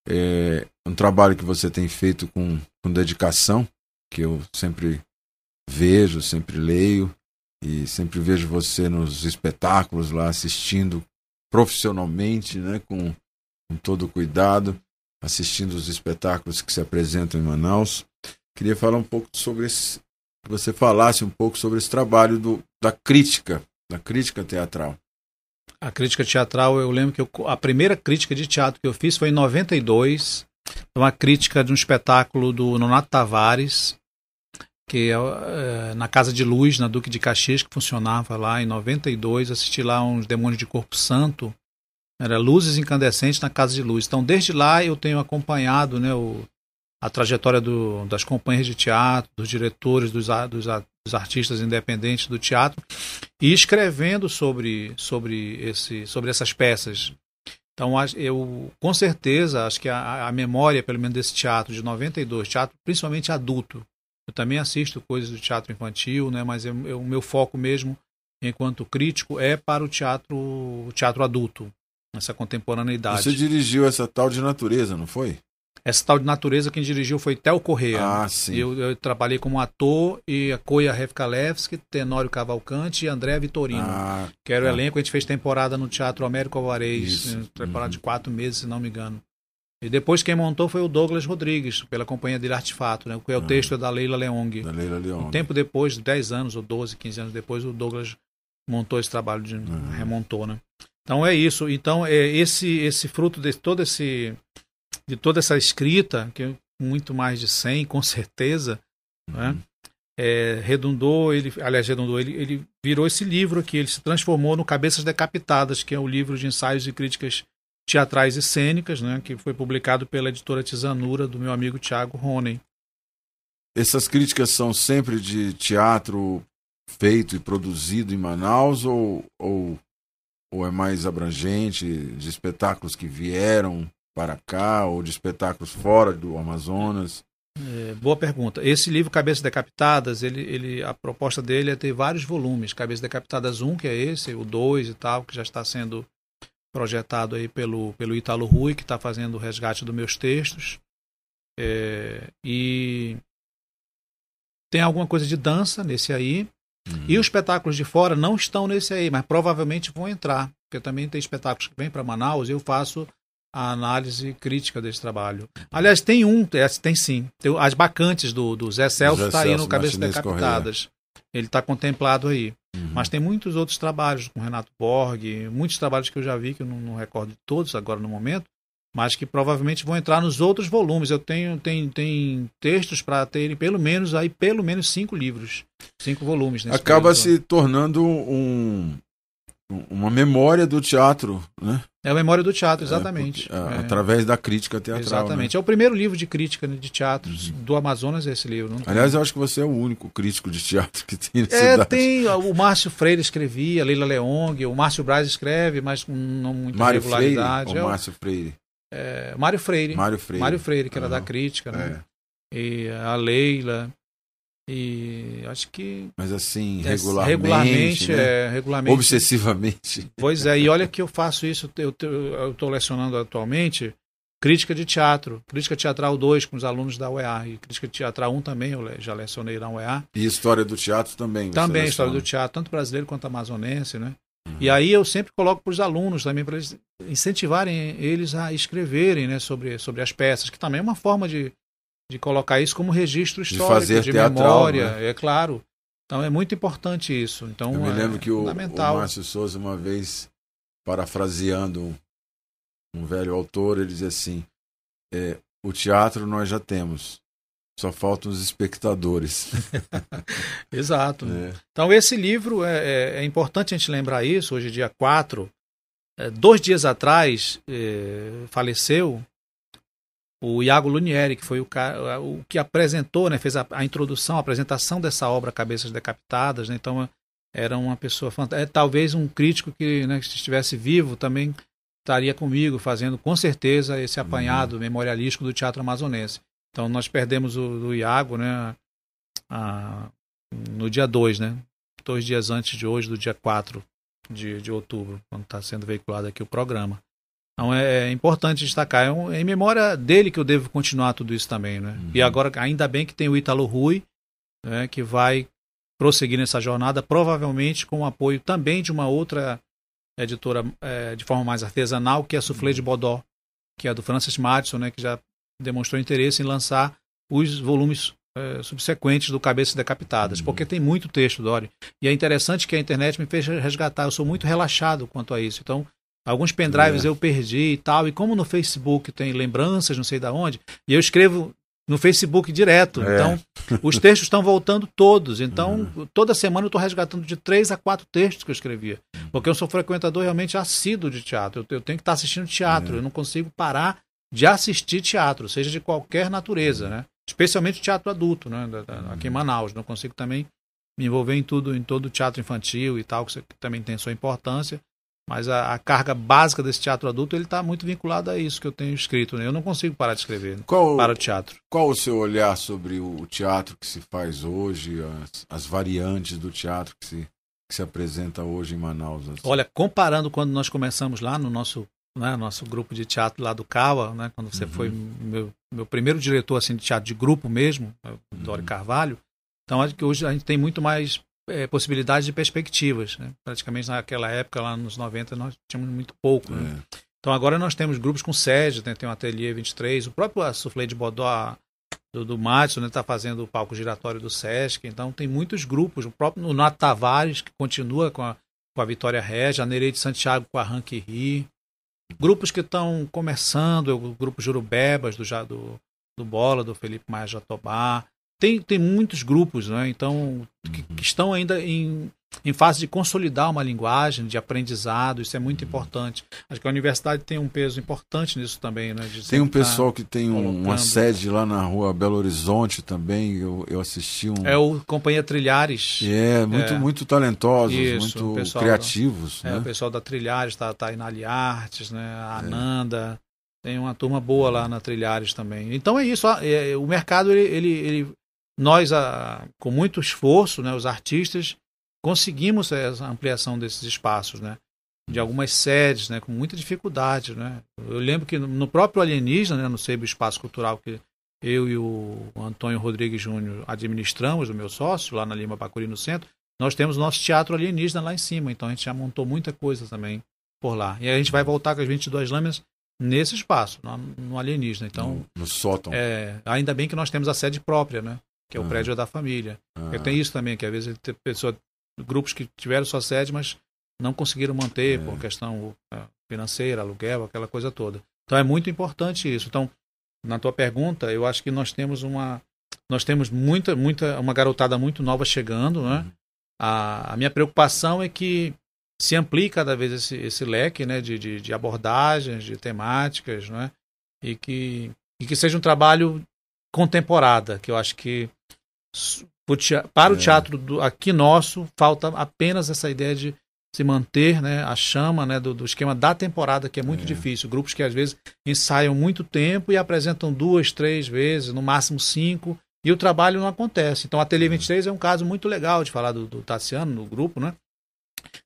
É um trabalho que você tem feito com, com dedicação, que eu sempre vejo, sempre leio e sempre vejo você nos espetáculos lá assistindo profissionalmente, né, com, com todo cuidado, assistindo os espetáculos que se apresentam em Manaus. Queria falar um pouco sobre esse, que você falasse um pouco sobre esse trabalho do, da crítica, da crítica teatral. A crítica teatral, eu lembro que eu, a primeira crítica de teatro que eu fiz foi em 92, uma crítica de um espetáculo do Nonato Tavares, que é, é, na Casa de Luz, na Duque de Caxias, que funcionava lá em 92, assisti lá uns Demônios de Corpo Santo, era Luzes Incandescentes na Casa de Luz. Então, desde lá eu tenho acompanhado né, o, a trajetória do, das companhias de teatro, dos diretores, dos, dos, dos, artistas independentes do teatro e escrevendo sobre, sobre, esse, sobre essas peças. Então, eu com certeza acho que a, a memória, pelo menos desse teatro de 92, teatro principalmente adulto. Eu também assisto coisas do teatro infantil, né, mas eu, eu, o meu foco mesmo, enquanto crítico, é para o teatro, o teatro adulto, essa contemporaneidade. Você dirigiu essa tal de natureza, não foi? Essa tal de natureza quem dirigiu foi Tel Correia. Ah, sim. Eu, eu, trabalhei como ator e a Koya Refkalevski, Tenório Cavalcante e André Vitorino. Ah, que era o tá. elenco. A gente fez temporada no Teatro Américo Alvarez. Né, temporada uhum. de quatro meses, se não me engano. E depois quem montou foi o Douglas Rodrigues, pela companhia dele Artefato, né? Que é o ah, texto é da Leila Leong. Da Leila Leong. Um tempo depois, 10 anos ou 12, 15 anos depois, o Douglas montou esse trabalho, de, uhum. remontou, né? Então é isso. Então é esse esse fruto de todo esse de toda essa escrita, que é muito mais de 100, com certeza, né? uhum. né? É, redundou, ele, aliás, redundou, ele, ele virou esse livro aqui, ele se transformou no Cabeças Decapitadas, que é o livro de ensaios e críticas teatrais e cênicas, né, que foi publicado pela editora Tisanura, do meu amigo Tiago Ronen. Essas críticas são sempre de teatro feito e produzido em Manaus ou, ou, ou é mais abrangente, de espetáculos que vieram para cá ou de espetáculos fora do Amazonas? É, boa pergunta. Esse livro Cabeças Decapitadas, ele, ele, a proposta dele é ter vários volumes. Cabeças Decapitadas 1, que é esse, o 2 e tal, que já está sendo projetado aí pelo, pelo Italo Rui, que está fazendo o resgate dos meus textos. É, e tem alguma coisa de dança nesse aí. Uhum. E os espetáculos de fora não estão nesse aí, mas provavelmente vão entrar. Porque também tem espetáculos que vêm para Manaus e eu faço a análise crítica desse trabalho. Aliás, tem um, é, tem sim. Tem as bacantes do, do Zé Celso está aí no Cabeça Decapitadas. Ele está contemplado aí. Uhum. Mas tem muitos outros trabalhos com Renato Borg, muitos trabalhos que eu já vi, que eu não, não recordo de todos agora no momento, mas que provavelmente vão entrar nos outros volumes. Eu tenho tem, tem textos para terem pelo menos aí pelo menos cinco livros, cinco volumes. Acaba se tornando um, uma memória do teatro, né? É a memória do teatro, exatamente. É, é, através da crítica teatral. Né? Exatamente. Né? É o primeiro livro de crítica né, de teatro uhum. do Amazonas, esse livro. Aliás, eu acho que você é o único crítico de teatro que tem nessa É, cidade. tem. O Márcio Freire escrevia, a Leila Leong, o Márcio Braz escreve, mas com não muita Mário regularidade. Freire, é, Márcio Freire? É, Mário Freire. Mário Freire. Mário Freire, que era da crítica, né? É. E a Leila. E acho que. Mas assim, é, regularmente. Regularmente, né? é, regularmente. Obsessivamente. Pois é, e olha que eu faço isso, eu estou lecionando atualmente crítica de teatro, crítica teatral 2 com os alunos da UEA, e crítica teatral 1 um também, eu já lecionei na UEA. E história do teatro também. Também, história do teatro, tanto brasileiro quanto amazonense, né? Uhum. E aí eu sempre coloco para os alunos também, para eles incentivarem eles a escreverem né, sobre, sobre as peças, que também é uma forma de, de colocar isso como registro histórico, de, fazer de teatral, memória, né? é claro. Então é muito importante isso. Então, Eu me lembro é que o, o Márcio Souza, uma vez, parafraseando um, um velho autor, ele dizia assim: é, o teatro nós já temos, só faltam os espectadores. Exato. É. Então, esse livro, é, é, é, importante a gente lembrar isso. Hoje, dia 4, é, dois dias atrás, é, faleceu o Iago Lunieri, que foi o, cara, o que apresentou, né, fez a, a, introdução, a apresentação dessa obra Cabeças Decapitadas. Né, então, era uma pessoa fantástica. É, talvez um crítico que, né, se estivesse vivo também estaria comigo, fazendo com certeza esse uhum. apanhado uhum. memorialístico do teatro amazonense. Então, nós perdemos o, o Iago né, a, no dia 2, né, dois dias antes de hoje, do dia 4 de, de outubro, quando está sendo veiculado aqui o programa. Então é, é importante destacar. É, um, é, em memória dele que eu devo continuar tudo isso também, né? Uhum. E agora, ainda bem que tem o Ítalo Rui, né, que vai prosseguir nessa jornada, provavelmente com o apoio também de uma outra editora é, de forma mais artesanal, que é a Soufflé uhum. de Bodó, que é do Francis Madison, né, que já demonstrou interesse em lançar os volumes é, subsequentes do Cabeças Decapitadas, uhum. porque tem muito texto, Dori. E é interessante que a internet me fez resgatar. Eu sou muito relaxado quanto a isso. Então, Alguns pendrives é. eu perdi e tal. E como no Facebook tem lembranças, não sei da onde, e eu escrevo no Facebook direto. É. Então, os textos estão voltando todos. Então, uhum. toda semana eu estou resgatando de três a quatro textos que eu escrevia. Porque eu sou frequentador realmente assíduo de teatro. Eu, eu tenho que estar assistindo teatro. É. Eu não consigo parar de assistir teatro, seja de qualquer natureza, né? Especialmente teatro adulto, né? Aqui em uhum. Manaus. Não consigo também me envolver em tudo, em todo o teatro infantil e tal, que também tem sua importância. Mas a, a, carga básica desse teatro adulto ele está muito vinculado a isso que eu tenho escrito. Né? Eu não consigo parar de escrever qual, para o teatro. Qual o seu olhar sobre o teatro que se faz hoje, as, as variantes do teatro que se, que se apresenta hoje em Manaus? Assim? Olha, comparando quando nós começamos lá no nosso, né, nosso grupo de teatro lá do Cava, né, quando você uhum. foi meu, meu primeiro diretor assim, de teatro de grupo mesmo, o Dori uhum. Carvalho, então acho que hoje a gente tem muito mais é, possibilidades de perspectivas. Né? Praticamente naquela época, lá nos 90, nós tínhamos muito pouco. Né? É. Então agora nós temos grupos com sede, né? tem o Ateliê 23, o próprio Soufflé de Bodó do, do está né? fazendo o palco giratório do Sesc, então tem muitos grupos, o próprio o Nato Tavares, que continua com a, com a Vitória Regia, a Nereide Santiago com a Rank Ri, grupos que estão começando, o grupo Jurubebas do, do, do Bola, do Felipe Maia Jatobá, tem, tem muitos grupos, né? Então, que, uhum. que estão ainda em, em fase de consolidar uma linguagem de aprendizado, isso é muito uhum. importante. Acho que a universidade tem um peso importante nisso também, né? tem um pessoal que tem um, uma sede lá na rua Belo Horizonte também, eu, eu assisti um... É o Companhia Trilhares. É, muito, é. muito talentosos, isso, muito criativos. Da, é, né? É, o pessoal da Trilhares está tá aí na Aliartes, né? A é. Ananda... Tem uma turma boa lá na Trilhares também. Então é isso. É, o mercado, ele, ele, ele nós, a, com muito esforço, né, os artistas, conseguimos essa ampliação desses espaços, né? De algumas sedes, né? Com muita dificuldade, né? Eu lembro que no próprio Alienígena, né, no SEIB Espaço Cultural, que eu e o Antônio Rodrigues Júnior administramos, o meu sócio, lá na Lima Pacuri, no centro, nós temos nosso teatro alienígena lá em cima, então a gente já montou muita coisa também por lá. E a gente vai voltar com as 22 lâminas nesse espaço, no, no alienígena. Então, no, no sótão. É, ainda bem que nós temos a sede própria, né? Que é o ah. prédio da família. Ah. Tem isso também, que às vezes tem pessoa, grupos que tiveram sua sede, mas não conseguiram manter é. por questão é, financeira, aluguel, aquela coisa toda. Então é muito importante isso. Então, na tua pergunta, eu acho que nós temos uma nós temos muita muita uma garotada muito nova chegando, né? Uhum. A, a minha preocupação é que se amplie cada vez esse, esse leque, né, de, de, de abordagens, de temáticas, né? E que e que seja um trabalho contemporada, que eu acho que para o é. teatro do, aqui nosso falta apenas essa ideia de se manter né, a chama né, do, do esquema da temporada, que é muito é. difícil. Grupos que às vezes ensaiam muito tempo e apresentam duas, três vezes, no máximo cinco, e o trabalho não acontece. Então a Tele 23 é um caso muito legal de falar do, do Tassiano, no grupo, né?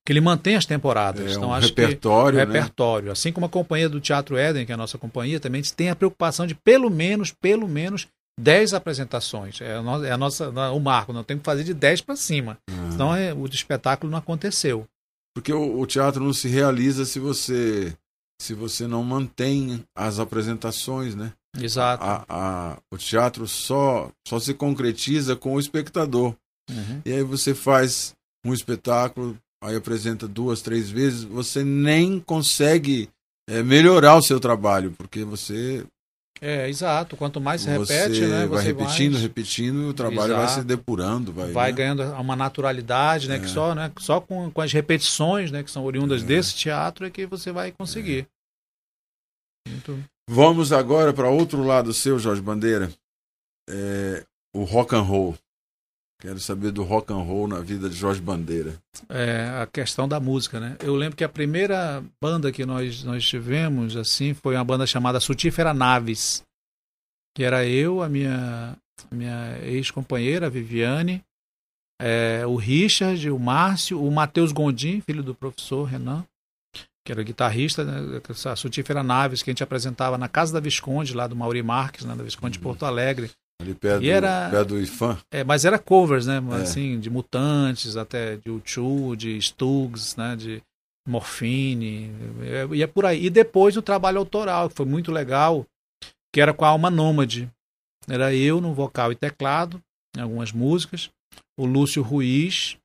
Que ele mantém as temporadas. É então, um acho repertório. Que, né? repertório. Assim como a companhia do Teatro Éden, que é a nossa companhia, também tem a preocupação de pelo menos, pelo menos, 10 apresentações. É, a, é a nossa, o marco, não tem que fazer de 10 para cima. Ah. Senão é, o espetáculo não aconteceu. Porque o, o, teatro não se realiza se você se você não mantém as apresentações, né? Exato. A, a, o teatro só só se concretiza com o espectador. Uhum. E aí você faz um espetáculo, aí apresenta duas, três vezes, você nem consegue é, melhorar o seu trabalho, porque você é, exato. Quanto mais se repete, você né? Você vai repetindo, mais... repetindo, o trabalho exato. vai se depurando, vai. Vai né? ganhando uma naturalidade, né? É. Que só, né? Só com, com as repetições, né? Que são oriundas é. desse teatro é que você vai conseguir. É. Muito... Vamos agora para outro lado seu, Jorge Bandeira. É, o rock and roll. Quero saber do rock and roll na vida de Jorge Bandeira. É, a questão da música, né? Eu lembro que a primeira banda que nós, nós tivemos, assim, foi uma banda chamada Sutífera Naves, que era eu, a minha, a minha ex-companheira, a Viviane, é, o Richard, o Márcio, o Matheus Gondim, filho do professor Renan, que era guitarrista, né? essa Sutífera Naves, que a gente apresentava na Casa da Visconde, lá do Mauri Marques, né? da Visconde de uhum. Porto Alegre. Ali perto, e era, do, perto do IFAM. É, mas era covers, né? É. Assim, de Mutantes, até de U2, de Stugs, né? De Morfine. E é por aí. E depois o trabalho autoral, que foi muito legal, que era com a Alma Nômade. Era eu no vocal e teclado, em algumas músicas. O Lúcio Ruiz,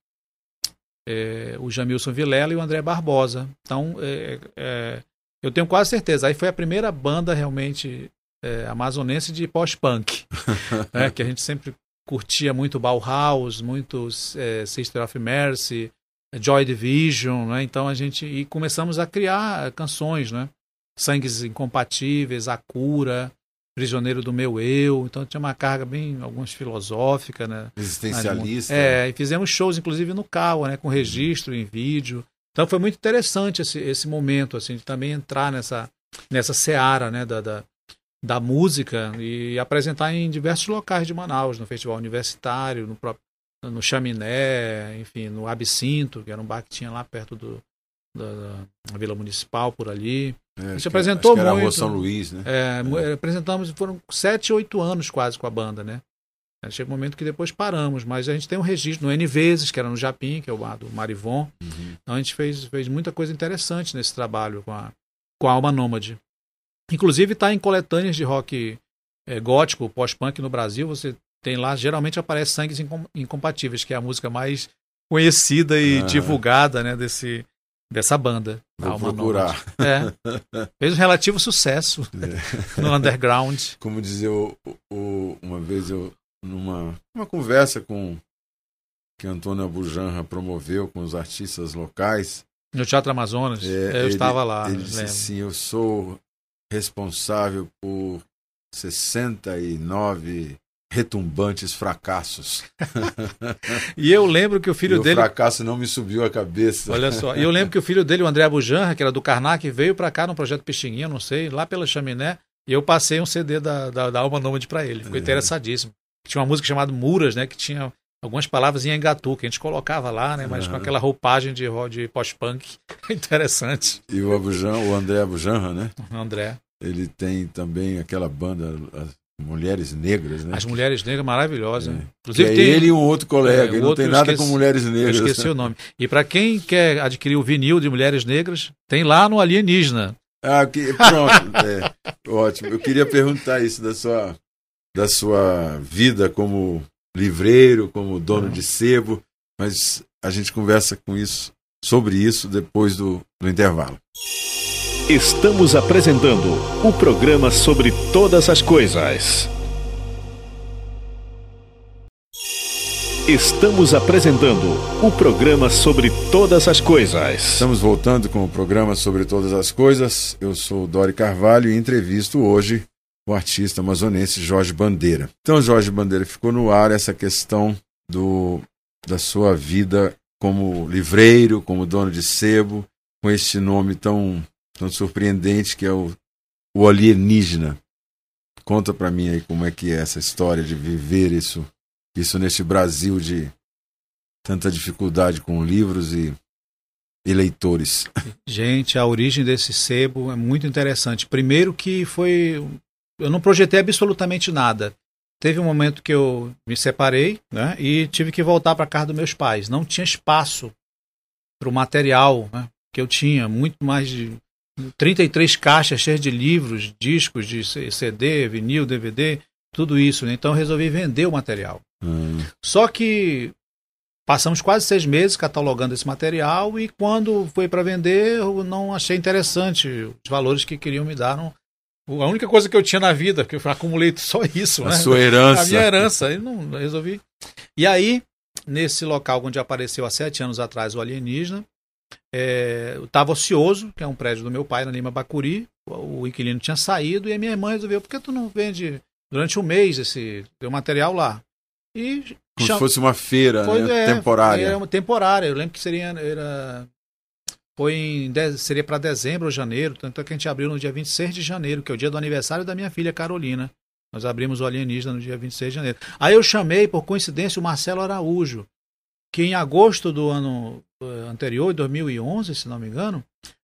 é, o Jamilson Vilela e o André Barbosa. Então, é, é, eu tenho quase certeza. Aí foi a primeira banda realmente é, amazonense de pós-punk, né, que a gente sempre curtia muito Bauhaus, muito é, Sister of Mercy, Joy Division, né? Então a gente e começamos a criar canções, né? Sangues incompatíveis, A Cura, Prisioneiro do Meu Eu. Então tinha uma carga bem, algumas filosófica, né? Existencialista. É, e fizemos shows inclusive no Caua, né? Com registro em vídeo. Então foi muito interessante esse, esse momento, assim, de também entrar nessa, nessa seara, né? Da, da, da música e apresentar em diversos locais de Manaus, no festival universitário, no próprio no Chaminé, enfim, no Absinto, que era um bar que tinha lá perto do, da, da Vila Municipal, por ali. É, a gente apresentou que era muito. São Luís, né? É, é. Apresentamos, foram sete, oito anos quase com a banda, né? Chega um momento que depois paramos, mas a gente tem um registro no N vezes, que era no Japim, que é o bar do Marivon. Uhum. Então a gente fez, fez muita coisa interessante nesse trabalho com a, com a Alma Nômade. Inclusive está em coletâneas de rock é, gótico, pós-punk no Brasil. Você tem lá, geralmente aparece Sangues Incompatíveis, que é a música mais conhecida e ah. divulgada né, desse, dessa banda. Vou procurar. É. Fez um relativo sucesso é. no underground. Como o, uma vez eu numa uma conversa com que Antônio Abujanra promoveu com os artistas locais. No Teatro Amazonas, é, eu ele, estava lá. Ele disse lembro. assim: eu sou responsável por 69 retumbantes fracassos. e eu lembro que o filho e dele. O fracasso não me subiu a cabeça. Olha só. E eu lembro que o filho dele, o André Bujanra, que era do Karnak, veio para cá no projeto Pixinguinha, não sei, lá pela chaminé. E eu passei um CD da, da, da Alma Nômade para ele. Ficou é. interessadíssimo. Tinha uma música chamada Muras, né? Que tinha algumas palavras em engatu, que a gente colocava lá, né? Mas uhum. com aquela roupagem de, de pós-punk. Interessante. E o Abujan, o André Abujanra, né? O André. Ele tem também aquela banda, Mulheres Negras, né? As Mulheres Negras maravilhosas. É. Inclusive é tem... ele e um outro colega, é, ele não tem nada esqueci, com Mulheres Negras. Eu esqueci o nome. E para quem quer adquirir o vinil de Mulheres Negras, tem lá no Alienígena. Ah, que, pronto. é, ótimo. Eu queria perguntar isso da sua, da sua vida como livreiro, como dono uhum. de sebo, mas a gente conversa com isso, sobre isso depois do, do intervalo. Estamos apresentando o programa sobre todas as coisas. Estamos apresentando o programa sobre todas as coisas. Estamos voltando com o programa sobre todas as coisas. Eu sou o Dori Carvalho e entrevisto hoje o artista amazonense Jorge Bandeira. Então, Jorge Bandeira, ficou no ar essa questão do, da sua vida como livreiro, como dono de sebo, com este nome tão, tão surpreendente que é o, o alienígena. Conta para mim aí como é que é essa história de viver isso, isso neste Brasil de tanta dificuldade com livros e, e leitores. Gente, a origem desse sebo é muito interessante. Primeiro que foi eu não projetei absolutamente nada. Teve um momento que eu me separei né, e tive que voltar para casa dos meus pais. Não tinha espaço para o material né, que eu tinha, muito mais de 33 caixas cheias de livros, discos de CD, vinil, DVD, tudo isso. Né? Então eu resolvi vender o material. Hum. Só que passamos quase seis meses catalogando esse material e quando foi para vender eu não achei interessante os valores que queriam me dar. Não, a única coisa que eu tinha na vida, que eu acumulei só isso, a né? sua herança. A minha herança. Aí não resolvi. E aí, nesse local onde apareceu há sete anos atrás o alienígena, é, eu estava ocioso, que é um prédio do meu pai na Lima Bacuri. O inquilino tinha saído e a minha irmã resolveu: por que tu não vende durante um mês esse teu material lá? E como cham... se fosse uma feira Foi, né? é, temporária. Era uma temporária. Eu lembro que seria era foi em seria para dezembro ou janeiro, tanto que a gente abriu no dia 26 de janeiro, que é o dia do aniversário da minha filha Carolina. Nós abrimos o Alienígena no dia 26 de janeiro. Aí eu chamei, por coincidência, o Marcelo Araújo, que em agosto do ano eh, anterior, 2011, se não me engano,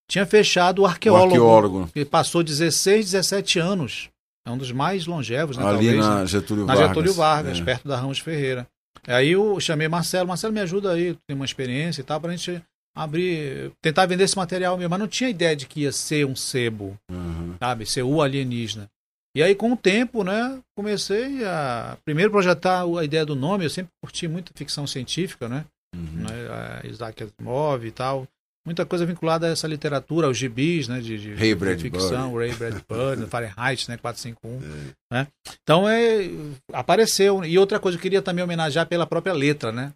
tinha fechado o arqueólogo. O arqueólogo. Que passou 16, 17 anos. É um dos mais longevos, né? Ali talvez, na? Getúlio na Vargas. Na Getúlio Vargas, é. perto da Ramos Ferreira. Aí eu chamei Marcelo, Marcelo, me ajuda aí, tem uma experiência e tal, pra gente abrir, tentar vender esse material mesmo, mas não tinha ideia de que ia ser um sebo, uhum. sabe, ser o alienígena. E aí com o tempo, né, comecei a primeiro projetar a ideia do nome, eu sempre curti muito ficção científica, né, uhum. né Isaac Asimov e tal, muita coisa vinculada a essa literatura, aos gibis, né, de, de, Ray de ficção, Ray Bradbury, Fahrenheit, né, 451, é. né. Então é apareceu e outra coisa eu queria também homenagear pela própria letra, né,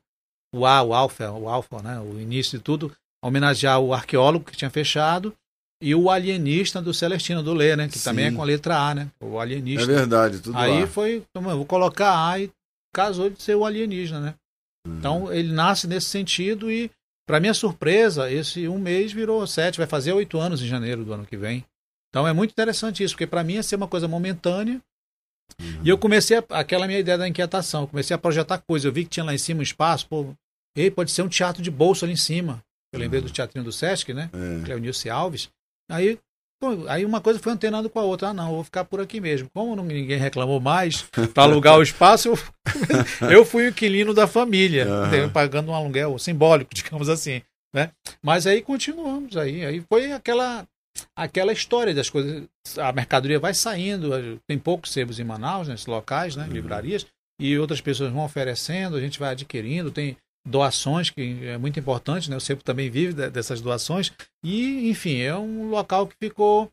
o A, o Alfa, o Alfa, né, o início de tudo, homenagear o arqueólogo que tinha fechado e o alienista do Celestino do Lê, né, que Sim. também é com a letra A, né, o alienista. É verdade, tudo Aí lá. foi, então, vou colocar A e casou de ser o alienígena, né. Uhum. Então ele nasce nesse sentido e, para minha surpresa, esse um mês virou sete, vai fazer oito anos em janeiro do ano que vem. Então é muito interessante isso, porque para mim ia ser uma coisa momentânea, Uhum. E eu comecei a, aquela minha ideia da inquietação, comecei a projetar coisas. Eu vi que tinha lá em cima um espaço, pô, ei, pode ser um teatro de bolso ali em cima. Eu lembrei uhum. do teatrinho do Sesc, né? É. Cleonilce Alves. Aí, pô, aí uma coisa foi antenando com a outra. Ah, não, vou ficar por aqui mesmo. Como não, ninguém reclamou mais para alugar o espaço, eu, eu fui o inquilino da família, uhum. pagando um aluguel simbólico, digamos assim. Né? Mas aí continuamos aí. Aí foi aquela aquela história das coisas. A mercadoria vai saindo, tem poucos sebos em Manaus, nesses locais, né, uhum. livrarias, e outras pessoas vão oferecendo, a gente vai adquirindo, tem doações, que é muito importante, né? O sebo também vive dessas doações. E, enfim, é um local que ficou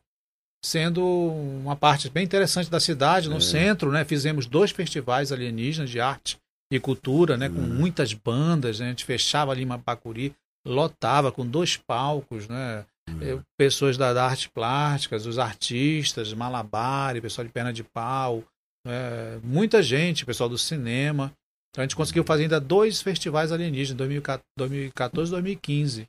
sendo uma parte bem interessante da cidade, no é. centro, né? Fizemos dois festivais alienígenas de arte e cultura, né? Com uhum. muitas bandas, né? A gente fechava ali em Mapacuri, lotava com dois palcos, né? Uhum. Pessoas da, da arte plástica, os artistas, malabare, pessoal de perna de pau, é, muita gente, pessoal do cinema. Então a gente conseguiu fazer ainda dois festivais alienígenas, 2014 e 2015.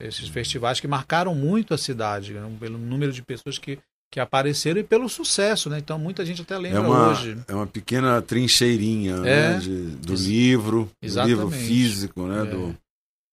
Esses festivais que marcaram muito a cidade, né, pelo número de pessoas que, que apareceram e pelo sucesso, né? Então muita gente até lembra é uma, hoje. É uma pequena trincheirinha É. né, de- do livro, do livro físico, né? É. Do,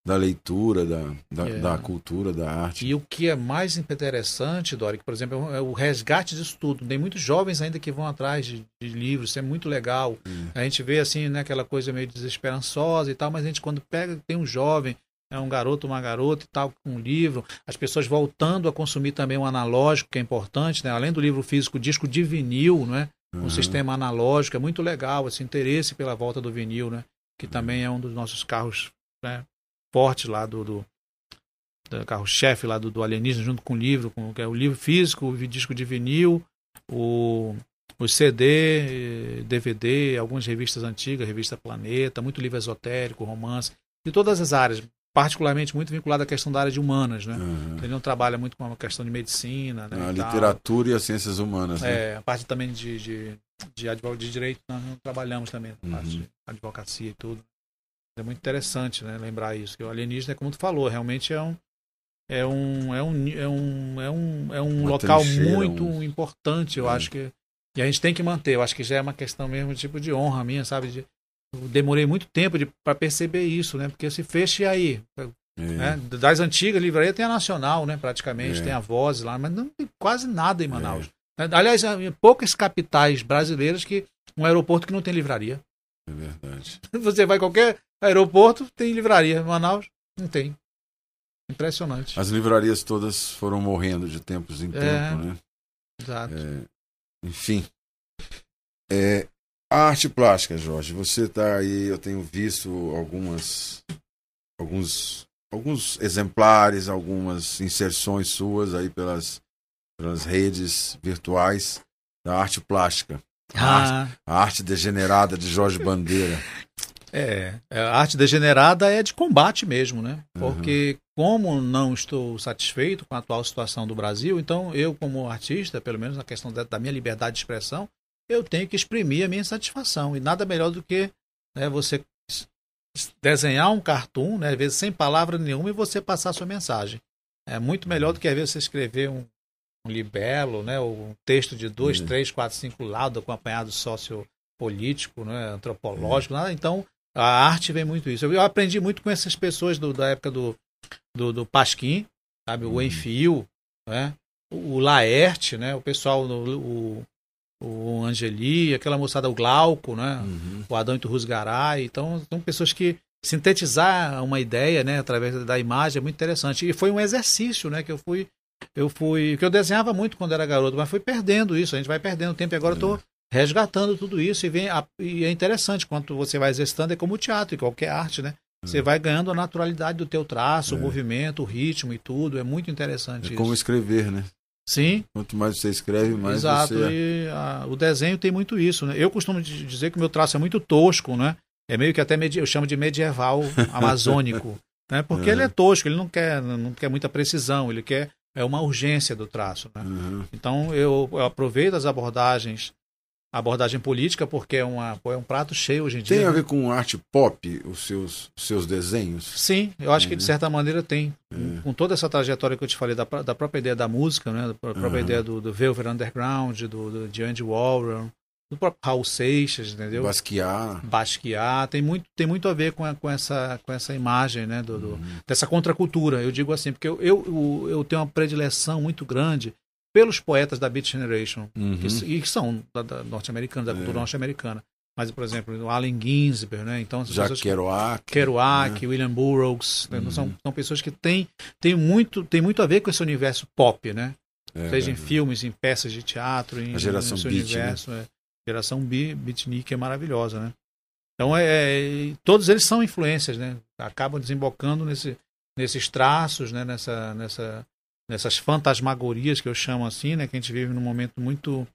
da leitura, da, da, É. da cultura, da arte. E o que é mais interessante, Dori, que, por exemplo, é o resgate disso tudo. Tem muitos jovens ainda que vão atrás de, de livros, isso é muito legal. Hum. A gente vê assim, né, aquela coisa meio desesperançosa e tal, mas a gente quando pega, tem um jovem, é um garoto, uma garota e tal, com um livro, as pessoas voltando a consumir também o analógico, que é importante, né? Além do livro físico, o disco de vinil, né? Um Uhum. sistema analógico, é muito legal esse interesse pela volta do vinil, né? Que também é um dos nossos carros né, fortes lá do, do, do carro-chefe lá do, do alienígena, junto com o livro, com que é o livro físico, o disco de vinil, o, o CD, DVD, algumas revistas antigas, revista Planeta, muito livro esotérico, romance, de todas as áreas, particularmente muito vinculado à questão da área de humanas, né? Uhum. Ele não trabalha muito com a questão de medicina, né? A e tal. literatura e as ciências humanas. né? É, a parte também de, de, de, de direito, nós não trabalhamos também, a parte Uhum. de advocacia e tudo. É muito interessante, né, lembrar isso, que o alienígena, como tu falou, realmente é um é um é um é um é um, é um Uma local muito um- importante, eu É. acho que e a gente tem que manter, eu acho que já é uma questão mesmo tipo de honra minha, sabe, de eu demorei muito tempo para perceber isso, né? Porque se fecha e aí, É. né? Das antigas livrarias tem a Nacional, né? Praticamente, É. tem a Voz lá, mas não tem quase nada em Manaus. Né? Aliás, há poucas capitais brasileiras que um aeroporto que não tem livraria. É verdade. Você vai a qualquer aeroporto, tem livraria. Manaus, não tem. Impressionante. As livrarias todas foram morrendo de tempos em É. tempo, né? Exato. Enfim. É, a arte plástica, Jorge, você está aí, eu tenho visto algumas alguns alguns exemplares, algumas inserções suas aí pelas pelas redes virtuais da arte plástica. A, arte, Ah, a arte degenerada de Jorge Bandeira. é. A arte degenerada é de combate mesmo, né? Uhum. Porque, como não estou satisfeito com a atual situação do Brasil, então eu, como artista, pelo menos na questão da, da minha liberdade de expressão, eu tenho que exprimir a minha satisfação. E nada melhor do que né, você desenhar um cartoon, né, às vezes sem palavra nenhuma, e você passar a sua mensagem. É muito melhor do que às vezes você escrever um, um libelo, né, ou um texto de dois, Uhum. três, quatro, cinco lados acompanhado sociopolítico, né, antropológico. nada. Então, a arte vem muito isso. Eu, eu aprendi muito com essas pessoas do- da época do, do, do Pasquim, sabe, o Uhum. Enfio, né, o o Laerte, né, o pessoal, o, o Angeli, aquela moçada, o Glauco, né, Uhum. o Adão Iturrusgaray. Então, são pessoas que sintetizar uma ideia, né, através da imagem é muito interessante. E foi um exercício, né, que eu fui eu fui, que eu desenhava muito quando era garoto, mas fui perdendo isso, a gente vai perdendo tempo e agora eu estou resgatando tudo isso e vem a- e é interessante quanto você vai exercitando é como o teatro e qualquer arte, né? Você vai ganhando a naturalidade do teu traço, o É. movimento, o ritmo e tudo, é muito interessante É como isso. escrever, né? Sim, Quanto mais você escreve, mais Exato, você. e a- o desenho tem muito isso, né? Eu costumo di- dizer que o meu traço é muito tosco, né? É meio que até eu chamo de medieval amazônico, né? Porque É. ele é tosco, ele não quer, não quer muita precisão, ele quer é uma urgência do traço, né? Então eu, eu aproveito as abordagens, abordagem política porque é uma é um prato cheio hoje em dia. Tem a né? ver com arte pop, os seus, os seus desenhos? Sim, eu acho que de Uhum. certa maneira tem. É. Com toda essa trajetória que eu te falei, da, da própria ideia da música, né? da pró- própria Uhum. ideia do, do Velvet Underground, do, do, de Andy Warren, do próprio Raul Seixas, entendeu? Basquiat. Basquiat, tem muito, tem muito a ver com, a- com, essa, com essa imagem, né? Do, do- Uhum. dessa contracultura. Eu digo assim, porque eu, eu, eu tenho uma predileção muito grande pelos poetas da Beat Generation, Uhum. que, e que são da, da norte-americana, da cultura É. norte-americana. Mas, por exemplo, o Allen Ginsberg, né? Então, Jacques pessoas- Kerouac. Kerouac, William Burroughs, né? Uhum. são, são pessoas que têm, têm, muito, têm muito a ver com esse universo pop, né? É, Seja em é. filmes, em peças de teatro, em, A geração beat, universo. é. Geração bi- beatnik é maravilhosa, né? Então, é, é- todos eles são influências, né? Acabam desembocando nesse, nesses traços, né? Nessa, nessa, nessas fantasmagorias que eu chamo assim, né? Que a gente vive num momento muito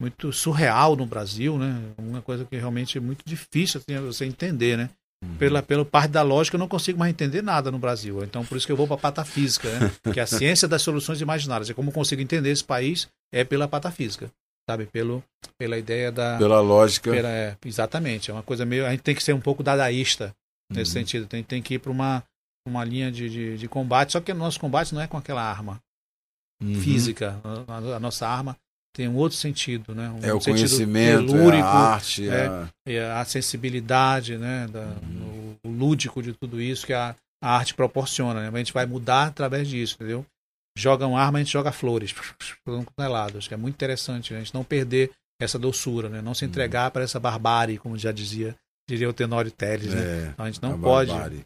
muito surreal no Brasil, né? Uma coisa que realmente é muito difícil assim, você entender, né? Uhum. Pela, pela parte da lógica, eu não consigo mais entender nada no Brasil. Então, por isso que eu vou para a patafísica, né? que é a ciência das soluções imaginárias. É como eu consigo entender esse país é pela patafísica. sabe? Pelo, pela ideia da. Pela lógica. Pela, é, exatamente. É uma coisa meio. A gente tem que ser um pouco dadaísta nesse uhum. sentido. Tem, tem que ir para uma, uma linha de, de, de, combate. Só que o nosso combate não é com aquela arma uhum. física. A, a, nossa arma tem um outro sentido, né? Um é o conhecimento, telúrico, é a arte, é, a... É a sensibilidade, né? Da, uhum. o, o, lúdico de tudo isso que a, a arte proporciona. Né? A gente vai mudar através disso, entendeu? Joga uma arma, a gente joga flores, toneladas, que é muito interessante, né? a gente não perder essa doçura, né? Não se uhum. entregar uhum. para essa barbárie, como já dizia, diria o Tenório Teles, né? É, então a gente não pode, barbárie.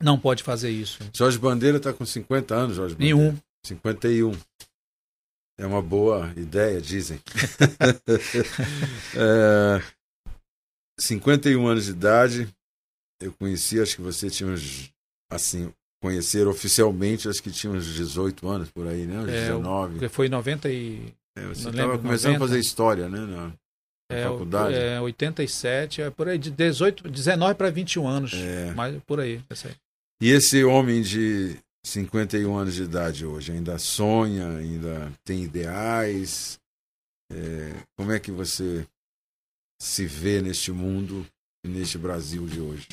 Não pode fazer isso. Jorge Bandeira está com 50 anos, Jorge Bandeira. Nenhum. 51. É uma boa ideia, dizem. é, 51 anos de idade. Eu conheci, acho que você tinha uns, assim, conhecer oficialmente, acho que tinha uns 18 anos por aí, né? Uns é, 19. Foi em 90 e... É, você estava começando 90. a fazer história, né? Na, é, faculdade. É, 87, é por aí, de 18, 19 para 21 anos. É. Mas por aí, aí. E esse homem de 51 anos de idade hoje, ainda sonha, ainda tem ideais? É, como é que você se vê neste mundo e neste Brasil de hoje?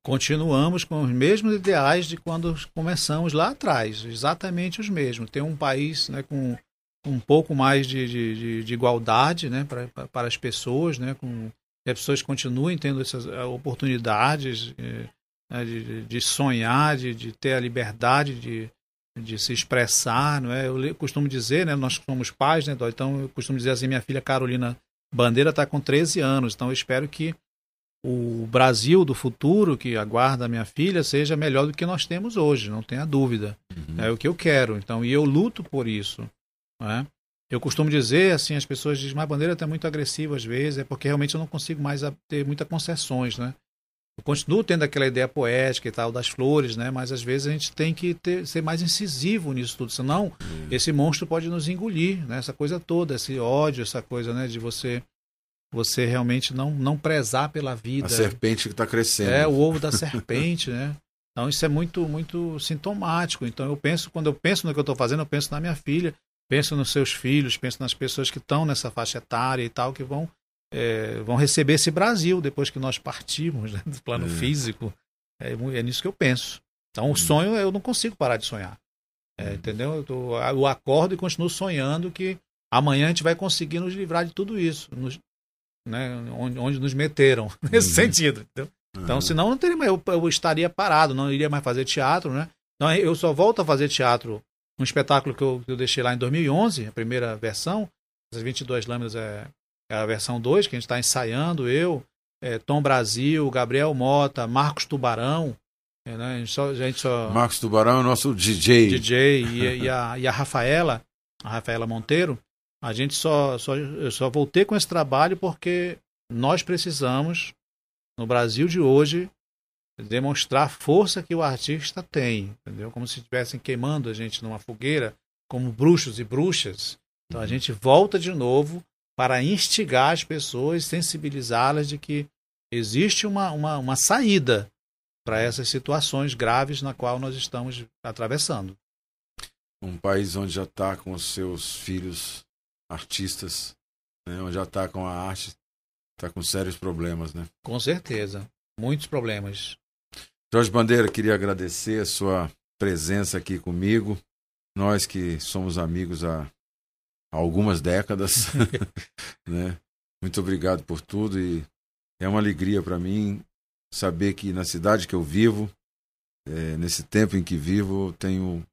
Continuamos com os mesmos ideais de quando começamos lá atrás, exatamente os mesmos. Tem um país né, com um pouco mais de, de, de igualdade né, para, para as pessoas, né, com, que as pessoas continuem tendo essas eh, oportunidades. Eh, né, de, de, sonhar, de, de, ter a liberdade de, de se expressar, não é? Eu costumo dizer, né, nós somos pais, né, então eu costumo dizer assim, minha filha Carolina Bandeira está com 13 anos, então eu espero que o Brasil do futuro que aguarda a minha filha seja melhor do que nós temos hoje, não tenha dúvida. Uhum. É o que eu quero, então, e eu luto por isso. é? Eu costumo dizer, assim, as pessoas dizem, mas a bandeira está muito agressiva às vezes, é porque realmente eu não consigo mais ter muitas concessões, né? Eu continuo tendo aquela ideia poética e tal das flores, né? Mas às vezes a gente tem que ter, ser mais incisivo nisso tudo, senão hum. esse monstro pode nos engolir, né? Essa coisa toda, esse ódio, essa coisa, né? De você você realmente não não prezar pela vida. A serpente que está crescendo. É o ovo da serpente, né? Então isso é muito muito sintomático. Então eu penso quando eu penso no que eu estou fazendo, eu penso na minha filha, penso nos seus filhos, penso nas pessoas que estão nessa faixa etária e tal que vão é, vão receber esse Brasil depois que nós partimos né, do plano é. físico. É, é, nisso que eu penso. Então, o hum. sonho eu não consigo parar de sonhar. É, hum. entendeu? Eu, tô, eu, acordo e continuo sonhando que amanhã a gente vai conseguir nos livrar de tudo isso, nos, né, onde, onde, nos meteram, nesse uhum. sentido. Entendeu? Então, uhum. senão não teria eu, eu, estaria parado, não iria mais fazer teatro, né? Então, eu só volto a fazer teatro, um espetáculo que eu, que eu deixei lá em 2011, a primeira versão, as 22 lâminas é é a versão 2, que a gente está ensaiando, eu, é, Tom Brasil, Gabriel Mota, Marcos Tubarão. É, né? a, gente só, a gente só... Marcos Tubarão é o nosso DJ. DJ e, e, a, e a Rafaela, a Rafaela Monteiro. A gente só, só, eu só voltei com esse trabalho porque nós precisamos, no Brasil de hoje, demonstrar a força que o artista tem, entendeu? Como se estivessem queimando a gente numa fogueira, como bruxos e bruxas. Então a gente volta de novo para instigar as pessoas, sensibilizá-las de que existe uma, uma, uma saída para essas situações graves na qual nós estamos atravessando. Um país onde já está com os seus filhos artistas, né, onde já está com a arte, está com sérios problemas, né? Com certeza, muitos problemas. Jorge Bandeira, queria agradecer a sua presença aqui comigo. Nós que somos amigos há há algumas décadas. né? Muito obrigado por tudo e é uma alegria para mim saber que na cidade que eu vivo, é, nesse tempo em que vivo, tenho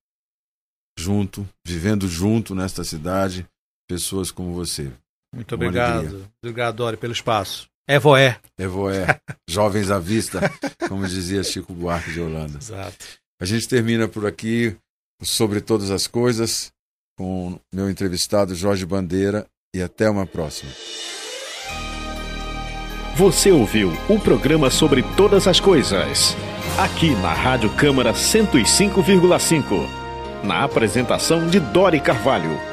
junto, vivendo junto nesta cidade, pessoas como você. Muito obrigado. Alegria. Obrigado, Dori, pelo espaço. Evoé. Evoé. Jovens à vista, como dizia Chico Buarque de Holanda. Exato. A gente termina por aqui sobre todas as coisas com meu entrevistado Jorge Bandeira e até uma próxima. Você ouviu o programa sobre todas as coisas, aqui na Rádio Câmara 105,5. Na apresentação de Dori Carvalho.